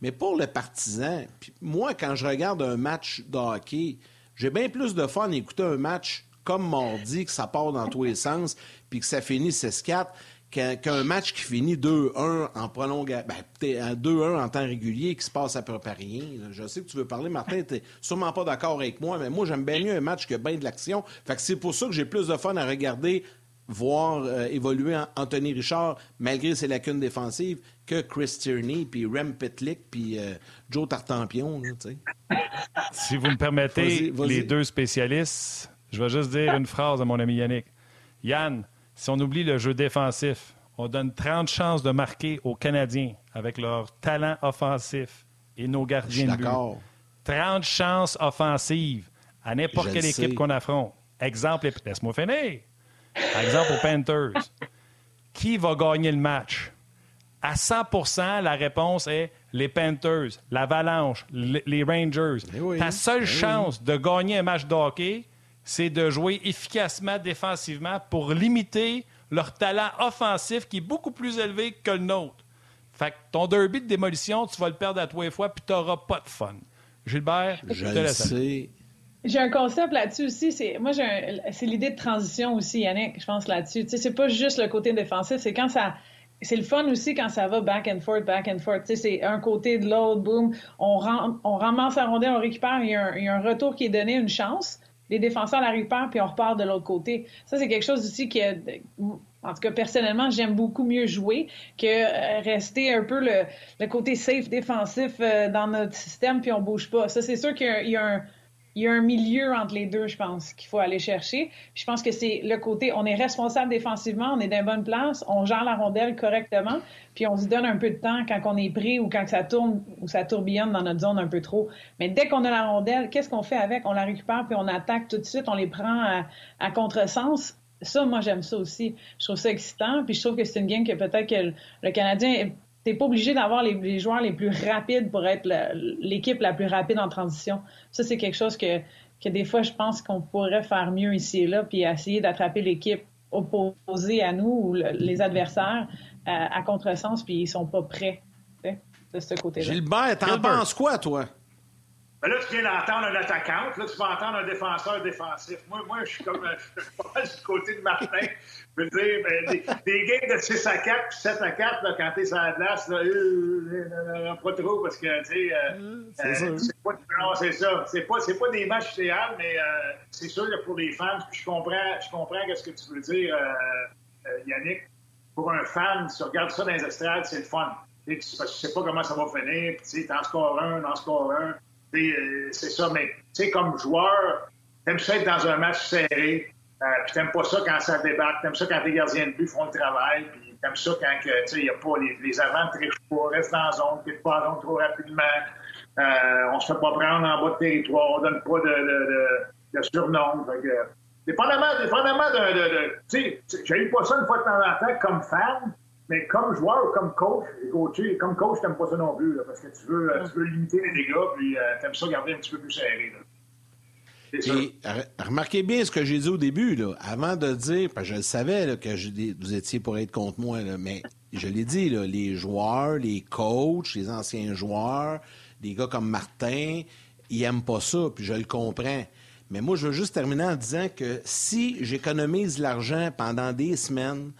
Mais pour le partisan, puis moi, quand je regarde un match de hockey, j'ai bien plus de fun à écouter un match comme mardi, que ça part dans tous les sens, puis que ça finit 6-4, qu'un match qui finit 2-1 en prolongation, ben, peut-être en 2-1 en temps régulier, qui se passe à peu près rien. Je sais que tu veux parler, Martin, t'es sûrement pas d'accord avec moi, mais moi, j'aime bien mieux un match que bien de l'action. Fait que c'est pour ça que j'ai plus de fun à regarder, voir euh, évoluer Anthony Richard, malgré ses lacunes défensives, que Chris Tierney, puis Rem Pitlick, puis euh, Joe Tartampion, là, tu. Si vous me permettez, les deux spécialistes, je vais juste dire une phrase à mon ami Yannick. Yann, si on oublie le jeu défensif, on donne 30 chances de marquer aux Canadiens avec leur talent offensif. et nos gardiens de but. D'accord. 30 chances offensives à n'importe quelle le équipe qu'on affronte. Exemple, laisse-moi finir. Exemple aux Panthers. Qui va gagner le match? À 100% la réponse est les Panthers, l'Avalanche, les Rangers. Eh oui, Ta seule eh chance de gagner un match de hockey, c'est de jouer efficacement défensivement pour limiter leur talent offensif qui est beaucoup plus élevé que le nôtre. Fait que ton derby de démolition, tu vas le perdre à toi et fois, puis tu n'auras pas de fun. Gilbert, Je te le laisse. J'ai un concept là-dessus aussi. C'est moi, j'ai un- c'est l'idée de transition aussi, Yannick. Je pense là-dessus. Tu sais, c'est pas juste le côté défensif. C'est quand ça. C'est le fun aussi quand ça va back and forth, back and forth. Tu sais, c'est un côté de l'autre, boum. On, ram- on ramasse la rondelle, on récupère. Il y, a un, il y a un retour qui est donné, une chance. Les défenseurs la récupèrent, puis on repart de l'autre côté. Ça, c'est quelque chose aussi qui. En tout cas, personnellement, j'aime beaucoup mieux jouer que euh, rester un peu le, côté safe défensif euh, dans notre système, puis on bouge pas. Ça, c'est sûr qu'il y a un il y a un milieu entre les deux, je pense, qu'il faut aller chercher. Je pense que c'est le côté, on est responsable défensivement, on est dans une bonne place, on gère la rondelle correctement, puis on se donne un peu de temps quand on est pris ou quand ça tourne ou ça tourbillonne dans notre zone un peu trop. Mais dès qu'on a la rondelle, qu'est-ce qu'on fait avec? On la récupère puis on attaque tout de suite, on les prend à, à contresens. Ça, moi, j'aime ça aussi. Je trouve ça excitant, puis je trouve que c'est une game que peut-être que le Canadien T'es pas obligé d'avoir les, les joueurs les plus rapides pour être l'équipe la plus rapide en transition. Ça, c'est quelque chose que, que des fois, je pense qu'on pourrait faire mieux ici et là, puis essayer d'attraper l'équipe opposée à nous ou le- les adversaires euh, à contresens, puis ils sont pas prêts de ce côté-là. Gilbert, t'en penses quoi, toi? Ben là, tu viens d'entendre un attaquante. Là, tu vas entendre un défenseur défensif. Moi, moi je suis comme euh, je suis pas mal du côté de Martin. Je veux dire, ben, des, des games de 6 à 4 puis 7 à 4, là, quand t'es sur la glace, là, euh, euh, euh, pas trop, parce que, tu sais, euh, c'est euh, pas, non, c'est ça. C'est pas, c'est pas des matchs idéaux, mais c'est sûr que pour les fans, je comprends, je comprends ce que tu veux dire, Yannick. Pour un fan, si tu regardes ça dans les estrades, c'est le fun. Tu sais, parce que tu sais pas comment ça va finir, puis tu sais, t'en scores un, t'en scores un. Euh, c'est ça, mais tu sais, comme joueur, t'aimes ça être dans un match serré, euh, puis t'aimes pas ça quand ça débarque, t'aimes ça quand tes gardiens de but font le travail, puis t'aimes ça quand il y a pas les, les avants ne trichent pas, restent dans zone, quitte pas en zone trop rapidement, euh, on se fait pas prendre en bas de territoire, on donne pas de, surnom. Fait que, dépendamment, dépendamment tu sais, j'ai eu pas ça une fois de temps en temps comme fan, mais comme joueur ou comme coach, et coaché, comme coach, t'aimes pas ça non plus, là, parce que tu veux, euh, tu veux limiter les dégâts, puis euh, t'aimes ça garder un petit peu plus serré. Là. Et re- remarquez bien ce que j'ai dit au début, là, avant de dire, parce que je le savais là, que je- vous étiez pour être contre moi, là, mais je l'ai dit, là, les joueurs, les coachs, les anciens joueurs, des gars comme Martin, ils aiment pas ça, puis je le comprends. Mais moi, je veux juste terminer en disant que si j'économise l'argent pendant des semaines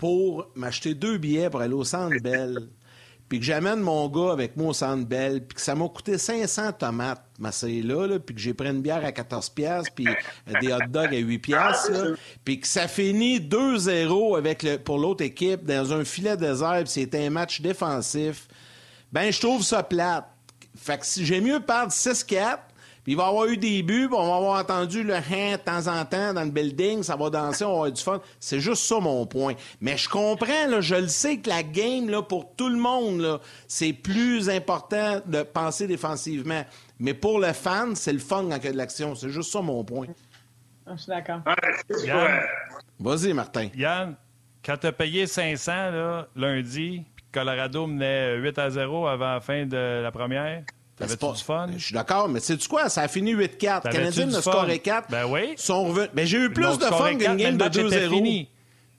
pour m'acheter deux billets pour aller au Centre Bell, puis que j'amène mon gars avec moi au Centre puis que ça m'a coûté 500 tomates, m'asseoir là, là, puis que j'ai pris une bière à 14 piastres, puis euh, des hot dogs à 8 piastres, là, puis que ça finit 2-0 avec pour l'autre équipe dans un filet désert, puis c'était un match défensif, ben je trouve ça plate. Fait que si j'ai mieux perdre 6-4, puis il va y avoir eu des buts, puis on va avoir entendu le hein de temps en temps dans le building, ça va danser, on va avoir du fun. C'est juste ça mon point. Mais je comprends, là, je le sais que la game, là, pour tout le monde, c'est plus important de penser défensivement. Mais pour le fan, c'est le fun quand il y a de l'action. C'est juste ça mon point. Ah, Je suis d'accord. Vas-y, Martin. Yann, quand tu as payé 500 là, lundi, puis Colorado menait 8 à 0 avant la fin de la première, C'est t'avais-tu pas- du fun? Je suis d'accord, mais sais-tu quoi? Ça a fini 8-4. T'avais-tu Canadien du a fun? scoré 4. Ben oui. Sont revenus. Ben, j'ai eu plus Donc, de fun qu'une mais game de match était 2-0. fini.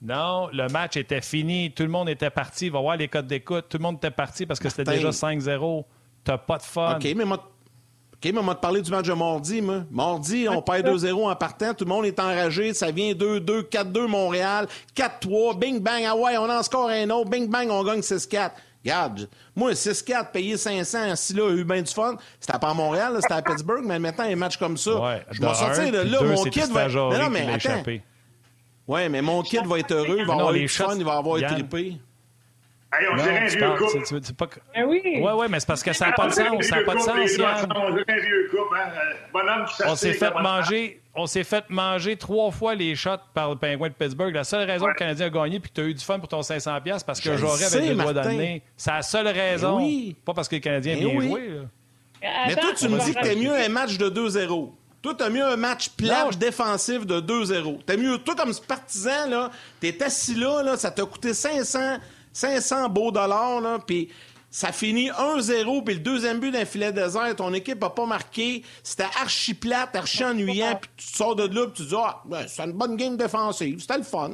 Non, le match était fini. Tout le monde était parti. Va voir les codes d'écoute. Tout le monde était parti parce que c'était déjà 5-0. T'as pas de fun. OK, mais moi, OK, mais on va te parler du match de mardi, moi. Mardi, on perd 2-0 en partant. Tout le monde est enragé. Ça vient 2-2, 4-2 Montréal, 4-3, bing bang, ah ouais, on en score un autre, bing bang, on gagne 6-4. Regarde, moi, 6-4, payer 500, si là, a eu bien du fun. C'était pas à Montréal, c'était à Pittsburgh, mais maintenant, un match comme ça. Ouais, je vais sortir de là, deux, mon kid va Non, mais attends. Ouais, mais mon kid va être heureux, il va Non, avoir les eu du shots, fun, il va avoir Yann. trippé. hey, on Non, dirait un vieux parles- couple. c'est- c'est pas... Ben oui. Ouais, ouais, mais c'est parce que ça n'a pas de sens. Ça n'a pas de sens, Yann. On dirait un vieux couple, hein. Euh, Bonhomme qui On s'est fait manger. On s'est fait manger trois fois les shots par le Pingouin de Pittsburgh. La seule raison que le Canadien a gagné puis que tu as eu du fun pour ton 500$ parce que j'aurais avec le doigt d'amener. C'est la seule raison. Eh oui. Pas parce que le Canadien a Eh bien oui. joué. là. Mais toi, tu me dis que t'es mieux un match de 2-0. Toi, t'as mieux un match Non. défensif de 2-0. T'as mieux, toi, comme partisan, là, t'es assis là, là, ça t'a coûté 500, 500 beaux dollars, là, puis ça finit 1-0, puis le deuxième but d'un filet désert, ton équipe a pas marqué, c'était archi plate, archi ennuyant, puis tu sors de là, puis tu dis, ah, ben, c'est une bonne game défensive, c'était le fun.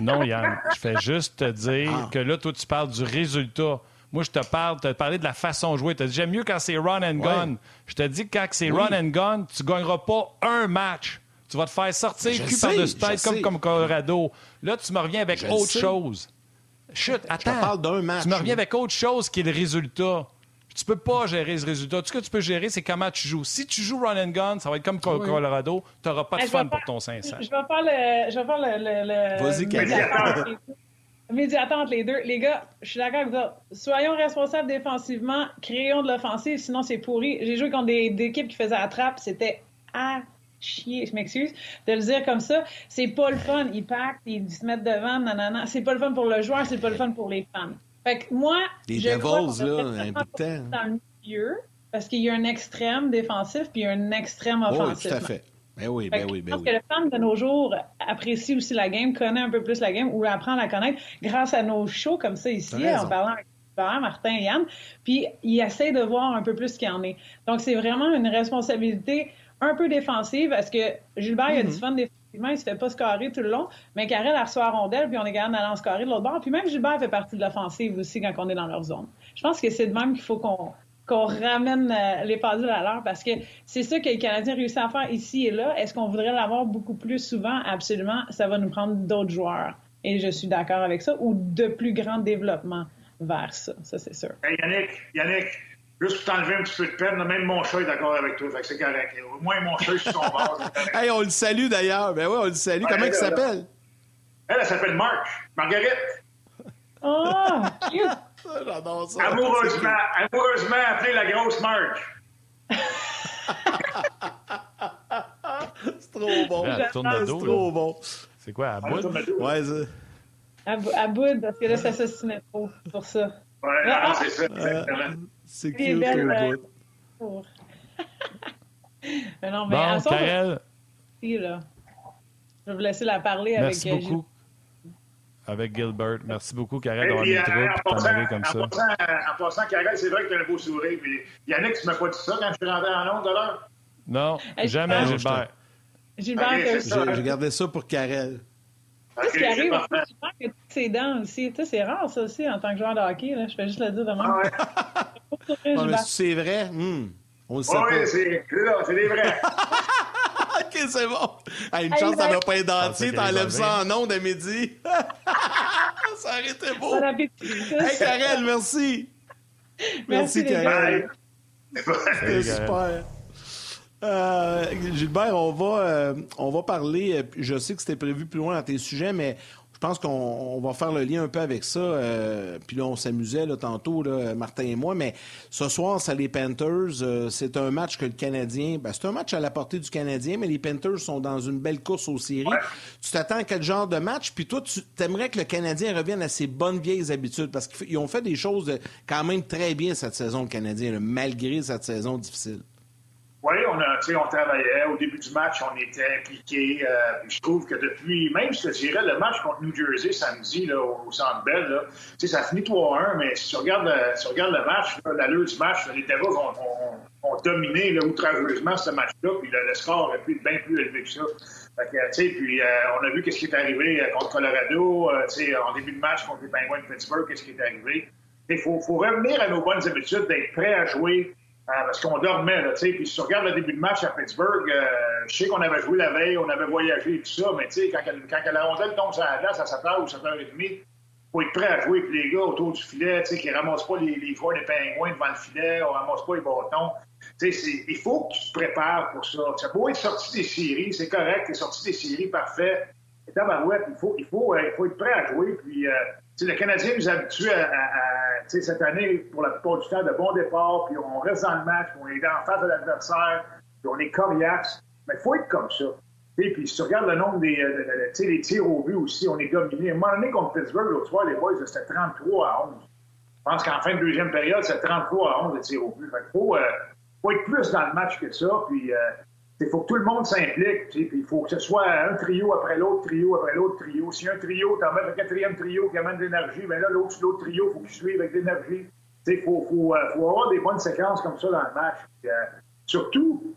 Non, Yann, je fais juste te dire Ah. que là, toi, tu parles du résultat. Moi, je te parle, tu as parlé de la façon de jouer. Tu dit, j'aime mieux quand c'est run and gun. Je te dis que quand c'est run and gun, tu gagneras pas un match. Tu vas te faire sortir Je cul par-dessus tête comme, Colorado. Là, tu me reviens avec Je autre sais. chose. Chut, attends. parle d'un match, Tu me reviens avec autre chose qui est le résultat. Tu peux pas gérer ce résultat. Tout ce que tu peux gérer, c'est comment tu joues. Si tu joues run and gun, ça va être comme Col- Colorado. Tu n'auras pas de je fun pour ton 500. Je vais faire le. Je vais faire le. le, le Vas-y, médiateur entre les deux. Médiateur entre les deux. Les gars, je suis d'accord avec vous. Soyons responsables défensivement, créons de l'offensive, sinon c'est pourri. J'ai joué contre des, des équipes qui faisaient la trappe, c'était chier, je m'excuse de le dire comme ça. C'est pas le fun. Ils pactent, ils se mettent devant, nanana. C'est pas le fun pour le joueur, c'est pas le fun pour les fans. Fait que moi, Les je crois Devils, là, devrait un bout de temps. dans le milieu, parce qu'il y a un extrême défensif puis il y a un extrême Oh, oui, offensif. tout à fait. Ben oui, ben oui, je ben pense oui. que le fan de nos jours apprécie aussi la game, connaît un peu plus la game ou apprend à la connaître grâce à nos shows comme ça ici, en parlant avec Hubert, Martin et Yann. Puis il essaie de voir un peu plus ce qu'il y en est. Donc c'est vraiment une responsabilité un peu défensive parce que Gilbert il a du Mm-hmm. fun défensivement, il se fait pas scorer tout le long, mais Karel a reçu la rondelle puis on est capable d'aller en scorer de l'autre bord. Puis même Gilbert fait partie de l'offensive aussi quand on est dans leur zone. Je pense que c'est de même qu'il faut qu'on qu'on ramène euh, les pendules à l'heure parce que c'est ça que les Canadiens réussissent à faire ici et là. Est-ce qu'on voudrait l'avoir beaucoup plus souvent? Absolument. Ça va nous prendre d'autres joueurs. Et je suis d'accord avec ça. Ou de plus grands développements vers ça. Ça, c'est sûr. Hey, Yannick, Yannick, juste pour t'enlever un petit peu de peine, même mon chat est d'accord avec toi, fait que c'est correct. Au moins, mon chat est sur son bord. c'est. Hey, on le salue d'ailleurs. Ben oui, on le salue. Comment il s'appelle? Elle, elle s'appelle Marc. Marguerite, Oh! cute! J'adore ça. amoureusement, amoureusement appelée la grosse Marc. C'est trop bon. Elle tourne le C'est dos, trop là. bon. C'est quoi, à bout? Ouais, à bout, parce que là, ça s'assinait trop pour ça. Ouais, Ah, non, c'est ça, exactement. c'est cute belle, au euh, mais non, mais Bon, son Karel, là. Je vais vous laisser la parler avec merci euh, beaucoup. Avec Gilbert. Merci beaucoup, Karel, d'avoir mis puis, le aller comme ça. en passant, en passant, Karel, c'est vrai que tu as un beau sourire, mais Yannick, tu m'as pas dit ça quand je suis rentré en onde, alors? Non, Hey, jamais, ah, Gilbert. Gilbert, Ok, t'as c'est aussi- ça. J'ai j'ai gardé ça pour Karel. Tu sais, ce qui arrive, c'est aussi, toutes ses dents aussi. Tu sais, c'est rare, ça aussi, en tant que joueur de hockey. Là. Je fais juste le dire de. Ah ouais. Ah, c'est vrai, hmm, on le sait Ah oui, pas. c'est c'est là, c'est des vrais. OK, c'est bon. Hey, une Hey, chance, ben- t'avais pas dentier, pensais t'enlèves ça en ondes à midi. ça aurait été beau. Bon appétit. Hey, Karel, merci. Merci. Karel. C'était Karel. super. Euh, Gilbert, on va, euh, on va parler. euh, Je sais que c'était prévu plus loin dans tes sujets, mais je pense qu'on on va faire le lien un peu avec ça. euh, puis là, on s'amusait là, tantôt, là, Martin et moi. Mais ce soir, c'est les Panthers. c'est un match que le Canadien. Ben, c'est un match à la portée du Canadien, mais les Panthers sont dans une belle course aux séries. Tu t'attends à quel genre de match? Puis toi, tu aimerais que le Canadien revienne à ses bonnes vieilles habitudes parce qu'ils ont fait des choses quand même très bien cette saison, le Canadien, là, malgré cette saison difficile. Oui, on, a, on travaillait. Au début du match, on était impliqués. Euh, je trouve que depuis, même je te dirais, le match contre New Jersey samedi là, au, Centre Bell, là, ça finit 3-1, mais si tu regardes, si tu regardes le match, l'allure du match, les Devils ont, ont- dominé là, outrageusement ce match-là, puis le, score aurait pu être bien plus élevé que ça. Fait que, puis euh, on a vu qu'est-ce qui est arrivé euh, contre Colorado, euh, en début de match contre les Penguins de Pittsburgh, qu'est-ce qui est arrivé? Il faut, faut revenir à nos bonnes habitudes, d'être prêt à jouer parce qu'on dormait, là, tu sais. Puis si tu regardes le début de match à Pittsburgh, euh, je sais qu'on avait joué la veille, on avait voyagé et tout ça, mais tu sais, quand, elle- quand la rondelle tombe sur la glace à 7h ou 7h30, faut être prêt à jouer. Puis les gars autour du filet, tu sais, qui ramassent pas les, les joueurs des pingouins devant le filet, on ramasse pas les bâtons. Tu sais, il faut que tu te prépares pour ça. As beau être sorti des séries, c'est correct, tu es sorti des séries, parfait. Et tabarouette, il faut, il faut, euh, il faut être prêt à jouer. Puis, euh, tu sais, le Canadien nous habitue à, cette année, pour la plupart du temps, de bons départs, puis on reste dans le match, puis on est en face de l'adversaire, puis on est coriace. Mais il faut être comme ça. Et puis, si tu regardes le nombre des euh, tirs au but aussi, on est dominé. À un moment donné, contre Pittsburgh, l'autre soir, les boys, c'était 33 à 11. Je pense qu'en fin de deuxième période, c'est 33 à 11 de tirs au but. il faut, euh, faut, être plus dans le match que ça. Puis, il faut que tout le monde s'implique. Il faut que ce soit un trio après l'autre, trio après l'autre, trio. Si un trio, tu mets le quatrième trio qui amène de l'énergie, bien là, l'autre, l'autre trio, il faut qu'il suive avec de l'énergie. Il faut, faut, faut, avoir des bonnes séquences comme ça dans le match. surtout,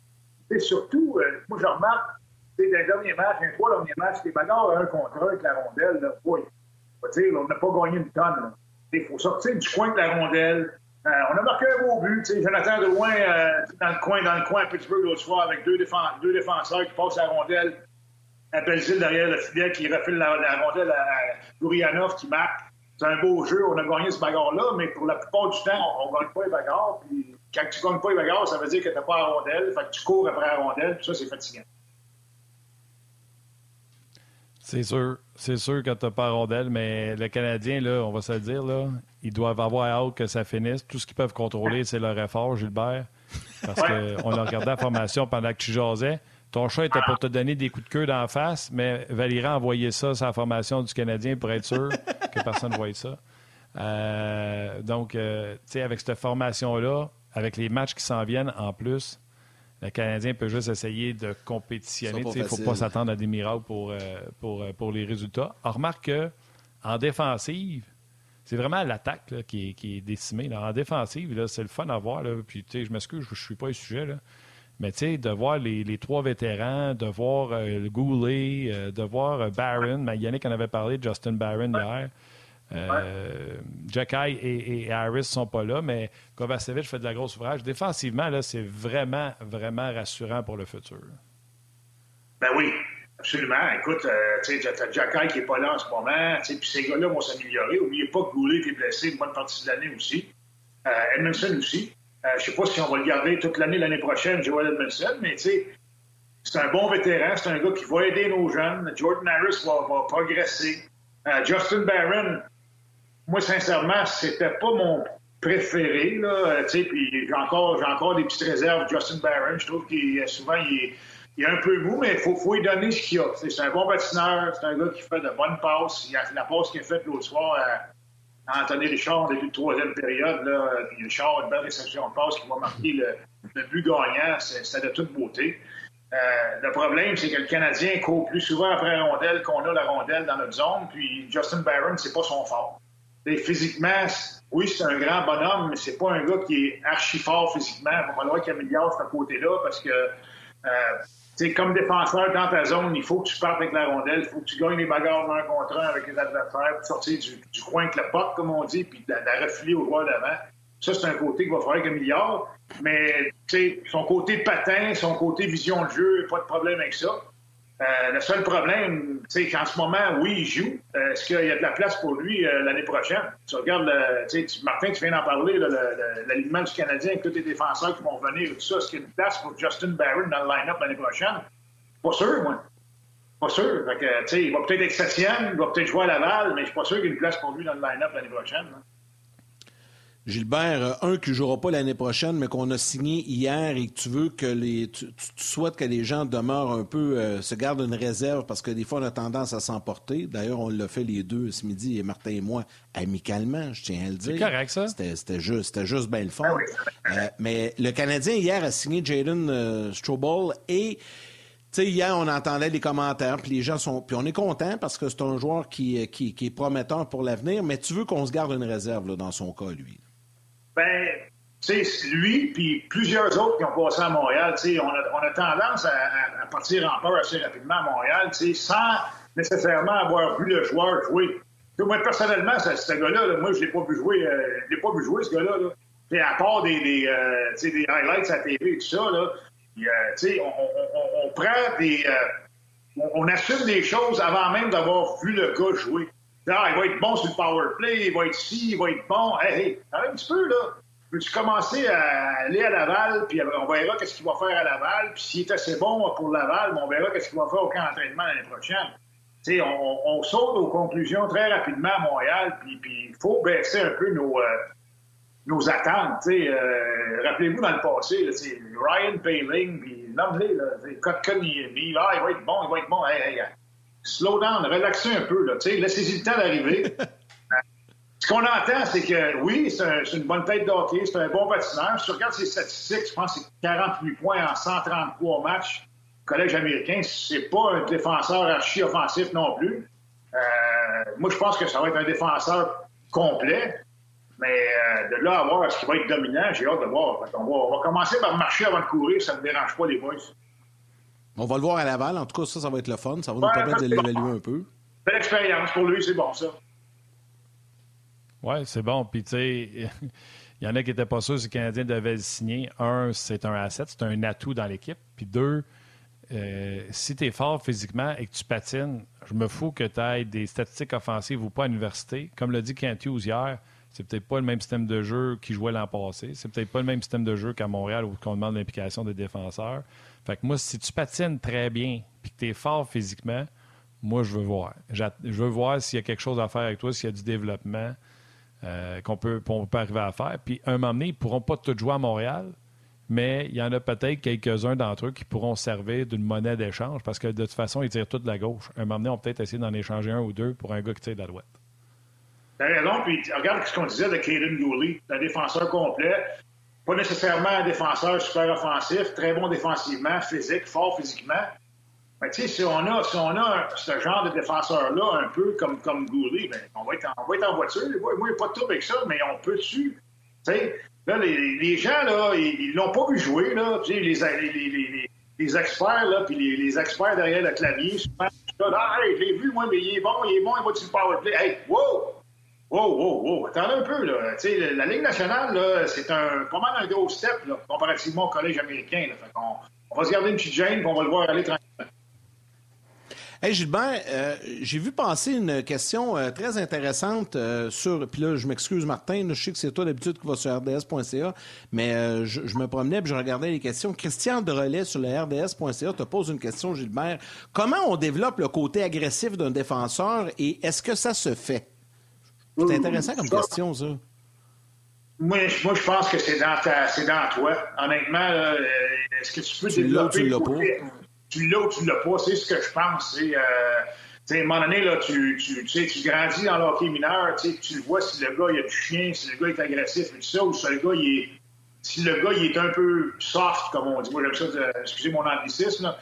surtout, moi, je remarque, dans les derniers matchs, les trois derniers matchs, les bagarres un contre un avec la rondelle, on n'a pas gagné une tonne. Il faut sortir du coin de la rondelle. Euh, on a marqué un beau but. Jonathan de loin euh, dans le coin, dans le coin à Pittsburgh l'autre soir avec deux, défenseurs qui passent la rondelle. À Belzile derrière le filet qui refile la, rondelle à, Gourianov qui marque. C'est un beau jeu. On a gagné ce bagarre-là, mais pour la plupart du temps, on ne gagne pas les bagarres. Quand tu ne gagnes pas les bagarres, ça veut dire que tu n'as pas la rondelle. Fait que tu cours après la rondelle. Ça, c'est fatigant. C'est sûr. C'est sûr que tu n'as pas rondelle, mais le Canadien, là, on va se le dire, là, ils doivent avoir hâte que ça finisse. Tout ce qu'ils peuvent contrôler, c'est leur effort, Gilbert. Parce qu'on a regardé la formation pendant que tu jasais. Ton chat était pour te donner des coups de queue d'en face, mais Valérie a envoyé ça sur la formation du Canadien pour être sûr que personne ne voyait ça. Euh, donc, euh, tu sais, avec cette formation-là, avec les matchs qui s'en viennent en plus, le Canadien peut juste essayer de compétitionner. Il ne faut pas s'attendre à des miracles pour, euh, pour, pour les résultats. On remarque qu'en défensive, c'est vraiment l'attaque qui, qui, est décimée. En défensive, c'est le fun à voir. Là. Puis, je m'excuse, je ne suis pas le sujet. Là. Mais de voir les, les, trois vétérans, de voir euh, le Goulet, de voir Barron, Yannick en avait parlé, Justin Barron hier. Euh, Jack et, Harris ne sont pas là, mais Kovacevic fait de la grosse ouvrage. Défensivement, c'est vraiment, vraiment rassurant pour le futur. Ben oui, absolument. Écoute, euh, tu sais, qui n'est pas là en ce moment, puis ces gars-là vont s'améliorer. N'oubliez pas que Goulet est blessé une bonne partie de l'année aussi. Euh, Edmondson aussi. je ne sais pas si on va le garder toute l'année l'année prochaine, Joel Edmondson, mais tu sais, c'est un bon vétéran, c'est un gars qui va aider nos jeunes. Jordan Harris va, progresser. Justin Barron, moi, sincèrement, c'était pas mon préféré. Là, puis j'ai encore, des petites réserves. Justin Barron, je trouve qu'il souvent il un peu mou, mais il faut, faut lui donner ce qu'il a. C'est un bon patineur, c'est un gars qui fait de bonnes passes. Il a la passe qu'il a faite l'autre soir à, Anthony Richard début de troisième période. Là, puis Richard, une belle réception de passe qui va marquer le, but gagnant. C'était de toute beauté. Euh, le problème, c'est que le Canadien court plus souvent après la rondelle qu'on a la rondelle dans notre zone. Puis Justin Barron, c'est pas son fort physiquement, oui, c'est un grand bonhomme, mais c'est pas un gars qui est archi fort physiquement. Il va falloir qu'il améliore ce côté-là parce que, euh, comme défenseur dans ta zone, il faut que tu partes avec la rondelle, il faut que tu gagnes les bagarres un contre un avec les adversaires, pour sortir du, coin avec le pote, comme on dit, puis de, la refiler au joueur d'avant. Ça, c'est un côté qu'il va falloir qu'il améliore. Mais son côté patin, son côté vision de jeu, pas de problème avec ça. Euh, le seul problème, c'est qu'en ce moment, oui, il joue. Euh, est-ce qu'il y a de la place pour lui euh, l'année prochaine? Tu regardes, tu, Martin, tu viens d'en parler, l'alignement du Canadien avec tous les défenseurs qui vont venir et tout ça. Est-ce qu'il y a une place pour Justin Barron dans le line-up l'année prochaine? Pas sûr, moi. Pas sûr. il va peut-être être septième, il va peut-être jouer à Laval, mais je suis pas sûr qu'il y ait une place pour lui dans le line-up l'année prochaine. Gilbert, euh, un qui ne jouera pas l'année prochaine, mais qu'on a signé hier et que tu veux que les. Tu, souhaites que les gens demeurent un peu. Euh, se gardent une réserve parce que des fois, on a tendance à s'emporter. D'ailleurs, on l'a fait les deux ce midi, et Martin et moi, amicalement, je tiens à le dire. C'est correct, ça. C'était juste, juste bien le fun. Euh, mais le Canadien, hier, a signé Jaden euh, et. Tu sais, hier, on entendait les commentaires, puis les gens sont. Puis on est content parce que c'est un joueur qui, qui, qui, est prometteur pour l'avenir, mais tu veux qu'on se garde une réserve là, dans son cas, lui. Ben, sais, lui, puis plusieurs autres qui ont passé à Montréal, on a, on a tendance à, partir en peur assez rapidement à Montréal, sans nécessairement avoir vu le joueur jouer. moi, personnellement, ce, gars-là, moi, je l'ai pas vu jouer, euh, je l'ai pas vu jouer, ce gars-là. Là. à part des, des, euh, highlights à TV et tout ça, là, sais, on, on, on, prend des... Euh, on, assume des choses avant même d'avoir vu le gars jouer. Ah, il va être bon sur le power play, il va être ci, il va être bon. Hey, hey, un petit peu, là. Peux-tu commencer à aller à Laval, puis on verra qu'est-ce qu'il va faire à Laval, puis s'il est assez bon pour Laval, on verra qu'est-ce qu'il va faire au camp d'entraînement l'année prochaine. Tu sais, on, on, saute aux conclusions très rapidement à Montréal, puis il faut baisser un peu nos, euh, nos attentes. Euh, Rappelez-vous dans le passé, là, Ryan Paling, puis nommez les il, ah, il va être bon, il va être bon. Hey, hey, slow down, relaxez un peu, laissez-y le temps d'arriver. Ce qu'on entend, c'est que oui, c'est une bonne tête d'hockey, c'est un bon patineur. Si tu regardes ses statistiques, je pense que c'est 48 points en 133 matchs. Collège américain, c'est pas un défenseur archi-offensif non plus. Euh, moi, je pense que ça va être un défenseur complet. Mais euh, de là à voir ce qui va être dominant, j'ai hâte de voir. On va, commencer par marcher avant de courir, ça ne me dérange pas les boys. On va le voir à Laval. En tout cas, ça, ça va être le fun. Ça va nous permettre de l'évaluer un peu. Belle expérience pour lui, c'est bon ça. Oui, c'est bon. Puis, tu sais, il y en a qui n'étaient pas sûrs si le Canadien devait le signer. Un, c'est un asset, c'est un atout dans l'équipe. Puis deux, euh, si tu es fort physiquement et que tu patines, je me fous que tu aies des statistiques offensives ou pas à l'université. Comme l'a dit Kent Hughes hier, c'est peut-être pas le même système de jeu qu'il jouait l'an passé. C'est peut-être pas le même système de jeu qu'à Montréal où on demande l'implication des défenseurs. Fait que moi, si tu patines très bien et que tu es fort physiquement, moi, je veux voir. Je veux voir s'il y a quelque chose à faire avec toi, s'il y a du développement euh, qu'on peut, peut arriver à faire. Puis, un moment donné, ils ne pourront pas tout jouer à Montréal, mais il y en a peut-être quelques-uns d'entre eux qui pourront servir d'une monnaie d'échange parce que de toute façon, ils tirent tout de la gauche. Un moment donné, on peut peut-être essayer d'en échanger un ou deux pour un gars qui tire de la droite. Puis regarde ce qu'on disait de Caden Gooley, un défenseur complet, pas nécessairement un défenseur super offensif, très bon défensivement, physique, fort physiquement. Mais tu sais, si on a, si on a ce genre de défenseur-là, un peu comme, comme Gooley, ben, on, va être en, on va être en voiture. Moi, il pas de tout avec ça, mais on peut-tu. Tu sais, là, les, les, gens, là, ils l'ont pas vu jouer, là. Les, les, les, experts, là, puis les, experts derrière le clavier, souvent, ah, hey, je l'ai vu, moi, mais il est bon, il est bon, il va-tu le powerplay? Hey, wow! Wow, wow, wow, attendez un peu, là. sais, la Ligue nationale, c'est un, pas mal un gros step, là, comparativement au collège américain. On, va se garder une petite gêne, puis on va le voir aller tranquillement. Hey Gilbert, euh, j'ai vu passer une question euh, très intéressante euh, sur. Puis là, je m'excuse, Martin, je sais que c'est toi d'habitude qui va sur rds.ca, mais je, je, me promenais et je regardais les questions. Christian de Relais sur le rds.ca te pose une question, Gilbert. Comment on développe le côté agressif d'un défenseur et est-ce que ça se fait? C'est intéressant comme question, ça. Moi, moi, je pense que c'est dans, c'est dans toi. Honnêtement, euh, est-ce que tu peux tu développer... Tu l'as pas? Tu l'as ou tu l'as pas, c'est ce que je pense. C'est, euh, à un moment donné, là, tu, tu, sais, tu grandis dans l'hockey mineur, tu le vois si le gars il a du chien, si le gars est agressif et tout ça, ou si le gars il est, si le gars il est un peu soft, comme on dit. Moi, j'aime ça, de, excusez mon anglicisme. Là.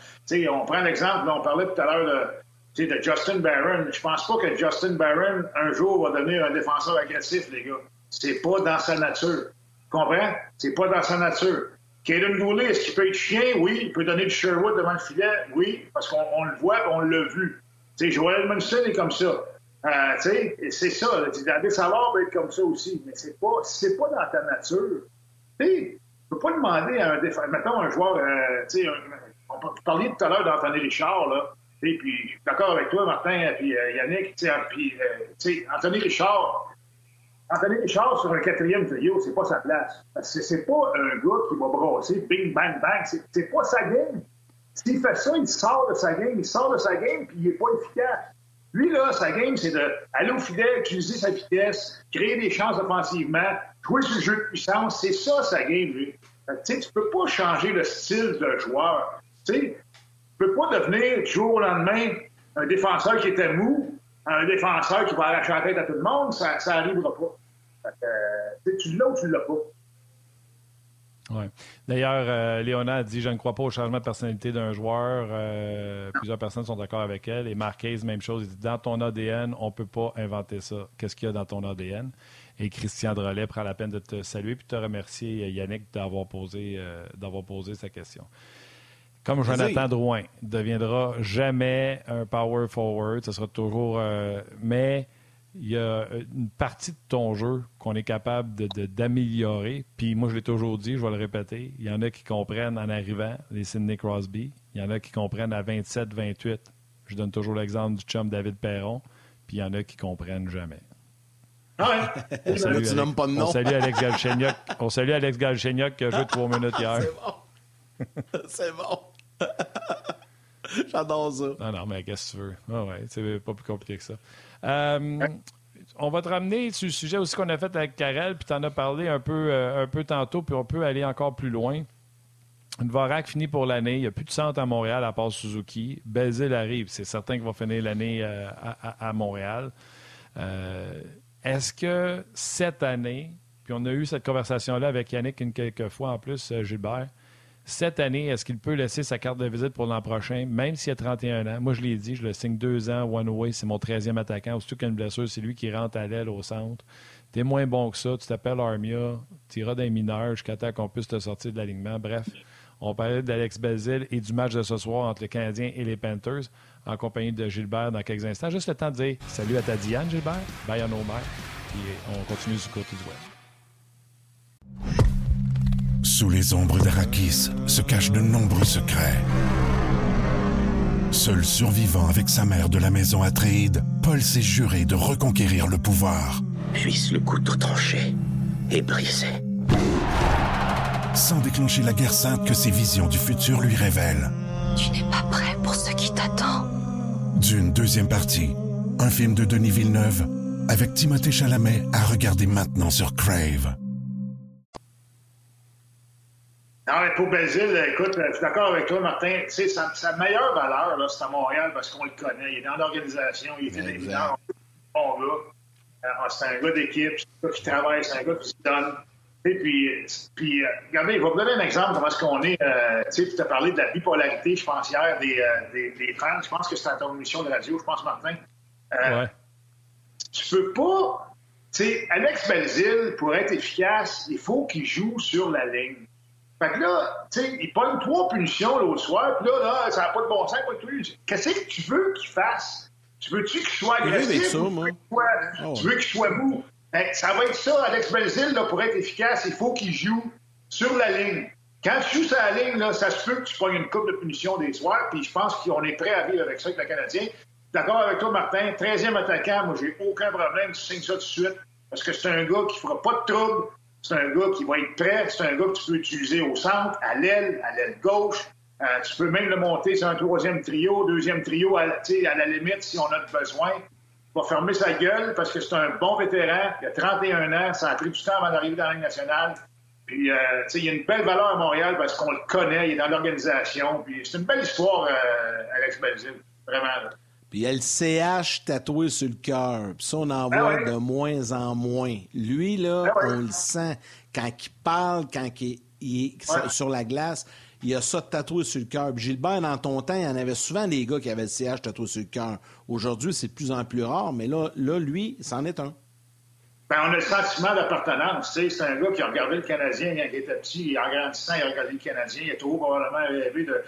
On prend l'exemple, on parlait tout à l'heure de sais, de Justin Barron. Je pense pas que Justin Barron, un jour, va devenir un défenseur agressif, les gars. C'est pas dans sa nature. Tu comprends? C'est pas dans sa nature. Kaden Goulet, est-ce qu'il peut être chien? Oui. Il peut donner du Sherwood devant le filet? Oui. Parce qu'on le voit on l'a vu. Tu sais, Joel Munson est comme ça. Euh, tu sais, c'est ça. David Savard va être comme ça aussi. Mais c'est pas, c'est pas dans ta nature. Tu sais, tu peux pas demander à un défenseur, mettons un joueur, euh, tu sais, on parlait tout à l'heure d'Anthony Richard, là. Et puis, je suis d'accord avec toi, Martin, puis euh, Yannick, puis, euh, Anthony Richard. Anthony Richard sur un quatrième trio, c'est pas sa place. C'est pas un gars qui va brasser bing, bang, bang. C'est pas sa game. S'il fait ça, il sort de sa game. Il sort de sa game, puis il est pas efficace. Lui, là, sa game, c'est d'aller au fidèle, utiliser sa vitesse, créer des chances offensivement, jouer sur le jeu de puissance. C'est ça, sa game, lui. Tu tu peux pas changer le style de joueur. Tu sais, ne peux pas devenir du jour au lendemain un défenseur qui était mou, un défenseur qui va arracher la tête à tout le monde, ça n'arrivera pas. Euh, tu l'as ou tu l'as pas. Ouais. D'ailleurs, euh, Léona a dit Je ne crois pas au changement de personnalité d'un joueur. Euh, plusieurs personnes sont d'accord avec elle. Et Marquez, même chose. Il dit Dans ton ADN, on ne peut pas inventer ça. Qu'est-ce qu'il y a dans ton ADN Et Christian Drolet prend la peine de te saluer et de te remercier, Yannick, d'avoir posé, d'avoir posé sa question comme Jonathan Drouin, ne deviendra jamais un power forward. Ce sera toujours. Euh, mais il y a une partie de ton jeu qu'on est capable d'améliorer. De, Puis moi, je l'ai toujours dit, je vais le répéter. Il y en a qui comprennent en arrivant, les Sidney Crosby. Il y en a qui comprennent à 27, 28. Je donne toujours l'exemple du chum David Perron. Puis il y en a qui comprennent jamais. Ah on, salue Alex, pas de nom. on salue Alex Galchenyuk. on salue Alex Galchenyuk qui a joué trois minutes hier. C'est bon. J'adore ça. Non, non, mais qu'est-ce que tu veux? Ah ouais, c'est pas plus compliqué que ça. Euh, on va te ramener sur le sujet aussi qu'on a fait avec Karel, puis tu en as parlé un peu, euh, un peu tantôt, puis on peut aller encore plus loin. Dvorak finit pour l'année. Il n'y a plus de centre à Montréal à part Suzuki. Belzil arrive. C'est certain qu'il va finir l'année euh, à, Montréal. Euh, est-ce que cette année, puis on a eu cette conversation-là avec Yannick une quelques fois en plus, Gilbert, cette année, est-ce qu'il peut laisser sa carte de visite pour l'an prochain, même s'il a 31 ans? Moi, je l'ai dit, je le signe deux ans, one way, c'est mon 13e attaquant. Surtout qu'une blessure, c'est lui qui rentre à l'aile au centre. T'es moins bon que ça, tu t'appelles Armia, tu iras d'un mineur jusqu'à temps qu'on puisse te sortir de l'alignement. Bref, on parlait d'Alex Belzil et du match de ce soir entre les Canadiens et les Panthers, en compagnie de Gilbert dans quelques instants. Juste le temps de dire salut à ta Diane, Gilbert, bye à nos mères, puis on continue du côté du web. Sous les ombres d'Arakis se cachent de nombreux secrets. Seul survivant avec sa mère de la maison Atréide, Paul s'est juré de reconquérir le pouvoir. Puisse le couteau tranché et brisé. Sans déclencher la guerre sainte que ses visions du futur lui révèlent. Tu n'es pas prêt pour ce qui t'attend. D'une deuxième partie, un film de Denis Villeneuve avec Timothée Chalamet à regarder maintenant sur Crave. Non, mais pour Basile, écoute, je suis d'accord avec toi, Martin. Tu sais, sa, sa, meilleure valeur, là, c'est à Montréal parce qu'on le connaît. Il est dans l'organisation, il est évident. Bon gars. Euh, c'est un gars d'équipe, c'est un gars qui travaille, c'est un gars qui se donne. Et puis, puis euh, regardez, je vais vous donner un exemple de comment est-ce qu'on est. Euh, tu sais, tu as parlé de la bipolarité, je pense, hier, des, euh, des, des, fans. Je pense que c'était à ton émission de radio, je pense, Martin. Euh, ouais. Tu peux pas... Tu sais, Alex Belzil, pour être efficace, il faut qu'il joue sur la ligne. Fait que là, tu sais, il pogne trois punitions l'autre soir, puis là, là, ça n'a pas de bon sens, pas de. Qu'est-ce que tu veux qu'il fasse? Tu veux-tu qu'il soit agressif? Ça, moi. Oh. Tu veux qu'il soit mou? Ben, ça va être ça, Alex Belzil, là, pour être efficace, il faut qu'il joue sur la ligne. Quand tu joues sur la ligne, là, ça se peut que tu pognes une coupe de punition des soirs, puis je pense qu'on est prêt à vivre avec ça avec le Canadien. D'accord avec toi, Martin, 13e attaquant, moi, j'ai aucun problème, tu signes ça tout de suite, parce que c'est un gars qui fera pas de trouble, c'est un gars qui va être prêt. C'est un gars que tu peux utiliser au centre, à l'aile, à l'aile gauche. Euh, tu peux même le monter sur un troisième trio, deuxième trio, à, à la limite, si on a besoin. Il va fermer sa gueule parce que c'est un bon vétéran. Il a 31 ans. Ça a pris du temps avant d'arriver dans la Ligue nationale. Puis, euh, il y a une belle valeur à Montréal parce qu'on le connaît. Il est dans l'organisation. Puis, c'est une belle histoire, euh, Alex Belzil. Vraiment. Puis il y a le CH tatoué sur le cœur. Puis ça, on en ah voit de moins en moins. Lui, là, ah on le sent. Quand il parle, quand il, est sur la glace, il y a ça tatoué sur le cœur. Gilbert, dans ton temps, il y en avait souvent des gars qui avaient le CH tatoué sur le cœur. Aujourd'hui, c'est de plus en plus rare, mais là, là lui, c'en est un. Ben, on a le sentiment d'appartenance. C'est un gars qui a regardé le Canadien quand il était petit. En grandissant, il a regardé le Canadien. Il a trop probablement rêvé de.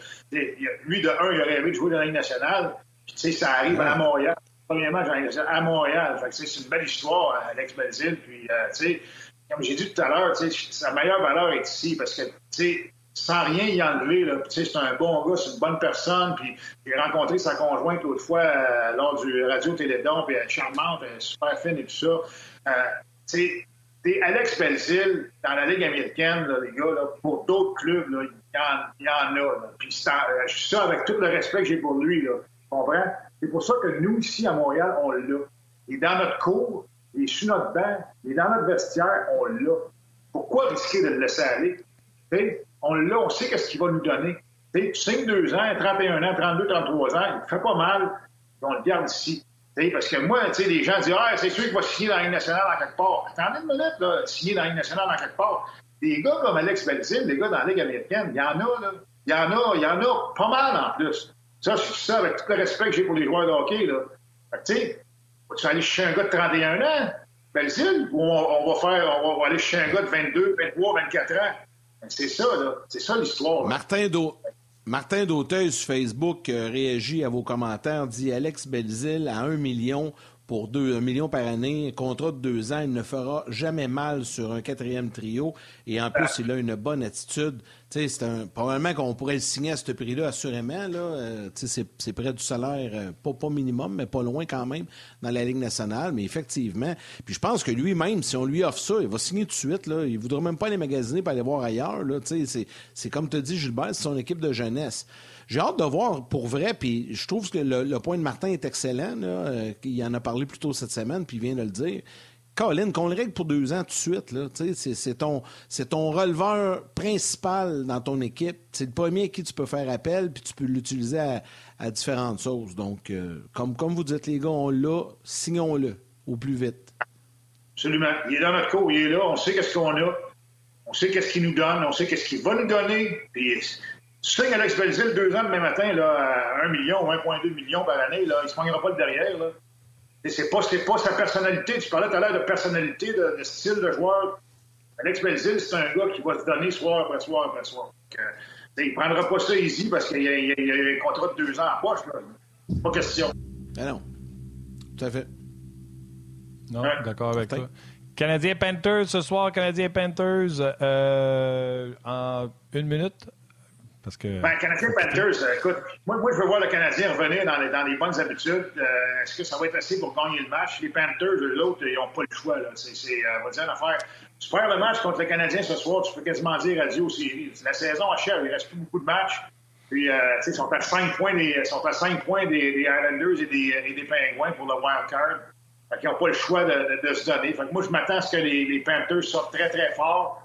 Lui, de un, il a rêvé de jouer dans la Ligue nationale. Puis, tu sais, ça arrive à Montréal. Premièrement, à Montréal. Fait que, c'est une belle histoire, Alex Belzil. Puis, euh, tu sais, comme j'ai dit tout à l'heure, sa meilleure valeur est ici parce que, tu sais, sans rien y enlever, là, tu sais, c'est un bon gars, c'est une bonne personne. Puis, j'ai rencontré sa conjointe l'autre fois euh, lors du Radio-Télédon, puis elle est charmante, elle est super fine et tout ça. Euh, tu sais, Alex Belzil, dans la Ligue américaine, là, les gars, là, pour d'autres clubs, là, il, y en, y en a. Là. Puis je suis ça avec tout le respect que j'ai pour lui. Là. C'est pour ça que nous, ici, à Montréal, on l'a. Et dans notre cours, et sur notre banc, et dans notre vestiaire, on l'a. Pourquoi risquer de le laisser aller? on l'a, on sait qu'est-ce qu'il va nous donner. T'sais, tu signes deux ans, 31 ans, 32, 33 ans, il fait pas mal, on le garde ici. parce que moi, les gens disent Ah, c'est sûr qu'il va signer dans la Ligue nationale en quelque part. Attendez une minute, là, signer dans la Ligue nationale en quelque part. Des gars comme Alex Belzil, des gars dans la Ligue américaine, il y en a, là. Il y en a, il y en a pas mal en plus. Ça, c'est ça, avec tout le respect que j'ai pour les joueurs de hockey, là. tu sais, vas-tu aller chercher un gars de 31 ans, Belzile, ou on, va faire, on va aller chercher un gars de 22, 23, 24 ans? Ben, c'est ça, là. C'est ça l'histoire. Martin, Do... Martin sur Facebook euh, réagit à vos commentaires, dit Alex Belzile à 1 million pour 2 million par année, contrat de deux ans, il ne fera jamais mal sur un quatrième trio. Et en plus, il a une bonne attitude c'est probablement qu'on pourrait le signer à ce prix-là, assurément. Là, euh, c'est, près du salaire, euh, pas, pas minimum, mais pas loin quand même, dans la Ligue nationale. Mais effectivement, puis je pense que lui-même, si on lui offre ça, il va signer tout de suite. Là. Il ne voudra même pas aller magasiner pour aller voir ailleurs. Là, c'est, c'est comme te dit Gilbert, c'est son équipe de jeunesse. j'ai hâte de voir pour vrai. Puis je trouve que le, point de Martin est excellent. Là, il en a parlé plus tôt cette semaine, puis il vient de le dire. Colin, qu'on le règle pour deux ans tout de suite, c'est ton, ton releveur principal dans ton équipe. C'est le premier à qui tu peux faire appel, puis tu peux l'utiliser à, différentes choses. Donc, euh, comme, comme vous dites, les gars, on l'a, signons-le au plus vite. Absolument. Il est dans notre cours, il est là, on sait qu'est-ce qu'on a, on sait qu'est-ce qu'il nous donne, on sait qu'est-ce qu'il va nous donner. Puis, sais Alex Belzil deux ans demain matin, là, à 1 million ou 1,2 million par année, là, il ne se manquera pas le derrière. Là. C'est pas, pas sa personnalité. Tu parlais tout à l'heure de personnalité, de, style de joueur. Alex Belzil, c'est un gars qui va se donner soir après soir après soir. Donc, il ne prendra pas ça easy parce qu'il y, a un contrat de deux ans en poche. Pas question. Ah non. Tout à fait. Non, d'accord avec toi. Canadien Panthers ce soir, Canadien Panthers euh, en une minute. Parce que... Ben, Canadien Panthers, euh, écoute, moi, moi, je veux voir le Canadien revenir dans les, dans les bonnes habitudes. Euh, est-ce que ça va être assez pour gagner le match? Les Panthers, l'autre, ils n'ont pas le choix. Là. C'est, euh, on va dire une affaire. Tu perds le match contre le Canadien ce soir, tu peux quasiment dire adieu aux séries. La saison achève, il ne reste plus beaucoup de matchs. Puis, euh, tu sais, ils sont à 5 points des, sont à 5 points des, des Islanders et des, et des Penguins pour le wild card. Fait qu'ils n'ont pas le choix de, de, de, se donner. Fait que moi, je m'attends à ce que les, les Panthers sortent très, très fort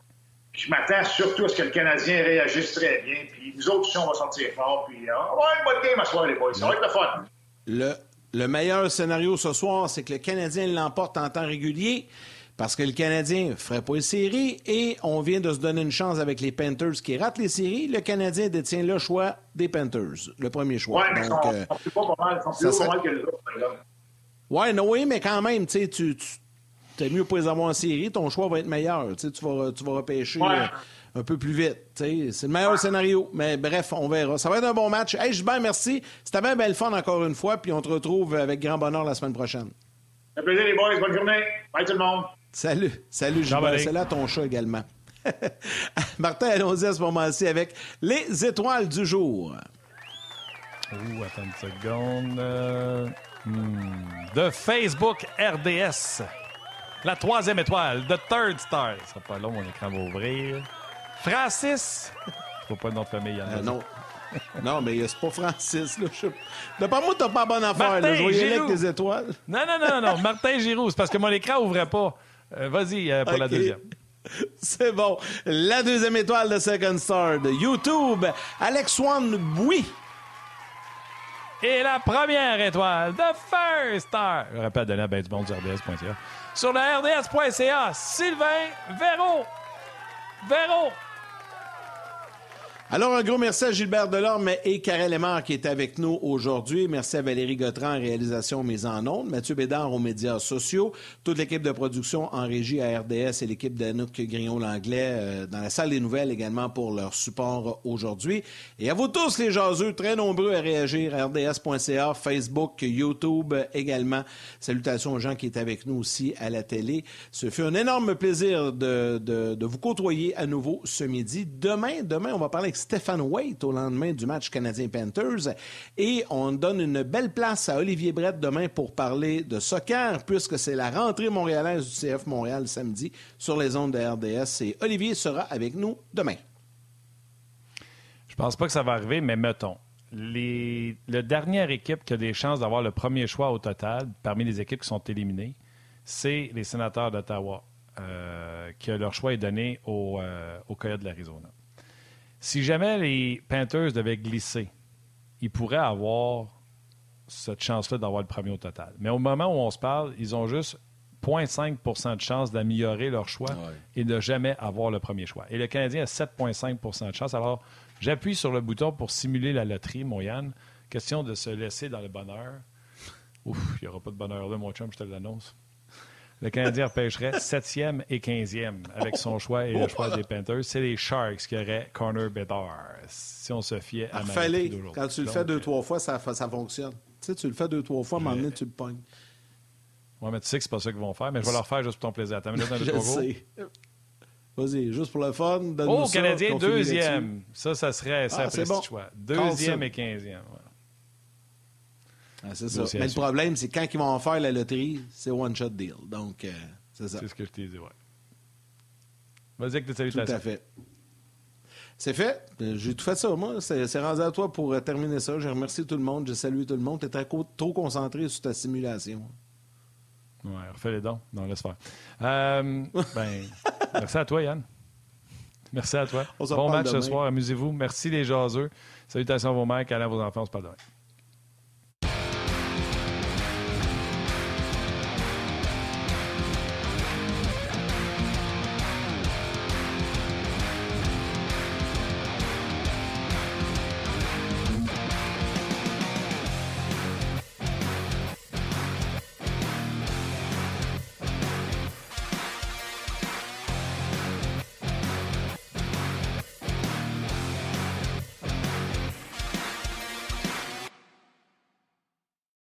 je m'attends surtout à ce que le Canadien réagisse très bien. Puis nous autres, on va sortir fort. Puis euh, on va avoir une bonne game à soir, les boys. Ça va être le fun. Le, le meilleur scénario ce soir, c'est que le Canadien l'emporte en temps régulier parce que le Canadien ne ferait pas les séries et on vient de se donner une chance avec les Panthers qui ratent les séries. Le Canadien détient le choix des Panthers, le premier choix. Oui, mais Donc, euh, pas mal, sont plus serait... mal que les autres. Oui, mais quand même, tu, tu c'est mieux pour les avoir en série, ton choix va être meilleur. Tu, vas, tu vas repêcher euh, un peu plus vite. C'est le meilleur scénario. Mais bref, on verra. Ça va être un bon match. Hey, Gilbert, merci. C'était bien belle fun encore une fois. Puis on te retrouve avec grand bonheur la semaine prochaine. Ça plaisir, les boys. Bonne journée. Bye tout le monde. Salut. Salut, Gilbert. C'est là ton chat également. Martin, allons-y à ce moment-ci avec les étoiles du jour. Ouh, attends une seconde. Euh, hmm. De Facebook RDS. La troisième étoile, The Third Star. Ça sera pas long, mon écran va ouvrir. Francis. Je vois pas le nom de famille. Euh, non. non, mais c'est pas Francis. Là. Je... pas moi, t'as pas bonne affaire. Martin là. Je voyais avec tes étoiles. non, non, non, non. Martin Giroux. C'est parce que mon écran ouvrait pas. Euh, vas-y euh, pour la deuxième. C'est bon. La deuxième étoile de Second Star de YouTube, Alex One oui. Et la première étoile de First Star. Je rappelle donner à ben du monde sur le RDS.ca. Sylvain Véro. Véro. Alors, un gros merci à Gilbert Delorme et Karel Lemar qui est avec nous aujourd'hui. Merci à Valérie Gautran en réalisation mise en ondes, Mathieu Bédard aux médias sociaux, toute l'équipe de production en régie à RDS et l'équipe d'Anouk Grignon-Langlais euh, dans la salle des nouvelles également pour leur support aujourd'hui. Et à vous tous les jaseux, très nombreux à réagir RDS.ca, Facebook, YouTube également. Salutations aux gens qui étaient avec nous aussi à la télé. Ce fut un énorme plaisir de, de, de vous côtoyer à nouveau ce midi. Demain, demain, on va parler Stéphane Waite au lendemain du match Canadien-Panthers. Et on donne une belle place à Olivier Brett demain pour parler de soccer, puisque c'est la rentrée montréalaise du CF Montréal samedi sur les ondes de RDS. Et Olivier sera avec nous demain. Je pense pas que ça va arriver, mais mettons. Les... La dernière équipe qui a des chances d'avoir le premier choix au total, parmi les équipes qui sont éliminées, c'est les sénateurs d'Ottawa, euh, que leur choix est donné au, euh, de l'Arizona. Si jamais les Panthers devaient glisser, ils pourraient avoir cette chance-là d'avoir le premier au total. Mais au moment où on se parle, ils ont juste 0,5% de chance d'améliorer leur choix et de jamais avoir le premier choix. Et le Canadien a 7,5% de chance. Alors, j'appuie sur le bouton pour simuler la loterie, mon Yann. Question de se laisser dans le bonheur. Ouf, il n'y aura pas de bonheur là, mon chum, je te l'annonce. Le Canadien repêcherait 7e et 15e avec son choix et le choix des Panthers. C'est les Sharks qui auraient Corner Bedard. Si on se fiait à Fallait. Quand tu le fais deux, trois fois, ça, ça fonctionne. Tu sais, tu le fais deux, trois fois, à un moment donné, tu le pognes. Oui, mais tu sais que c'est pas ça qu'ils vont faire, mais je vais leur faire juste pour ton plaisir. T'as minute, je sais. Vas-y, juste pour le fun. Oh, Canadien, deuxième. Ça, ça serait ça ah, bon. choix. Deuxième et quinzième. Ah, c'est ça. Mais le problème, c'est quand ils vont faire la loterie, c'est one-shot deal. Donc, euh, c'est ça. C'est ce que je t'ai dit, ouais. Vas-y avec tes salutations. Tout à fait. C'est fait. J'ai tout fait ça, moi. C'est rendu à toi pour terminer ça. J'ai remercié tout le monde. J'ai salué tout le monde. Tu étais trop concentré sur ta simulation. Ouais, refais les dons. Non, laisse faire. Euh, ben, merci à toi, Yann. Merci à toi. bon match ce soir. Amusez-vous. Merci les jaseux. Salutations à vos mères, câlins à vos enfants. On se parle demain.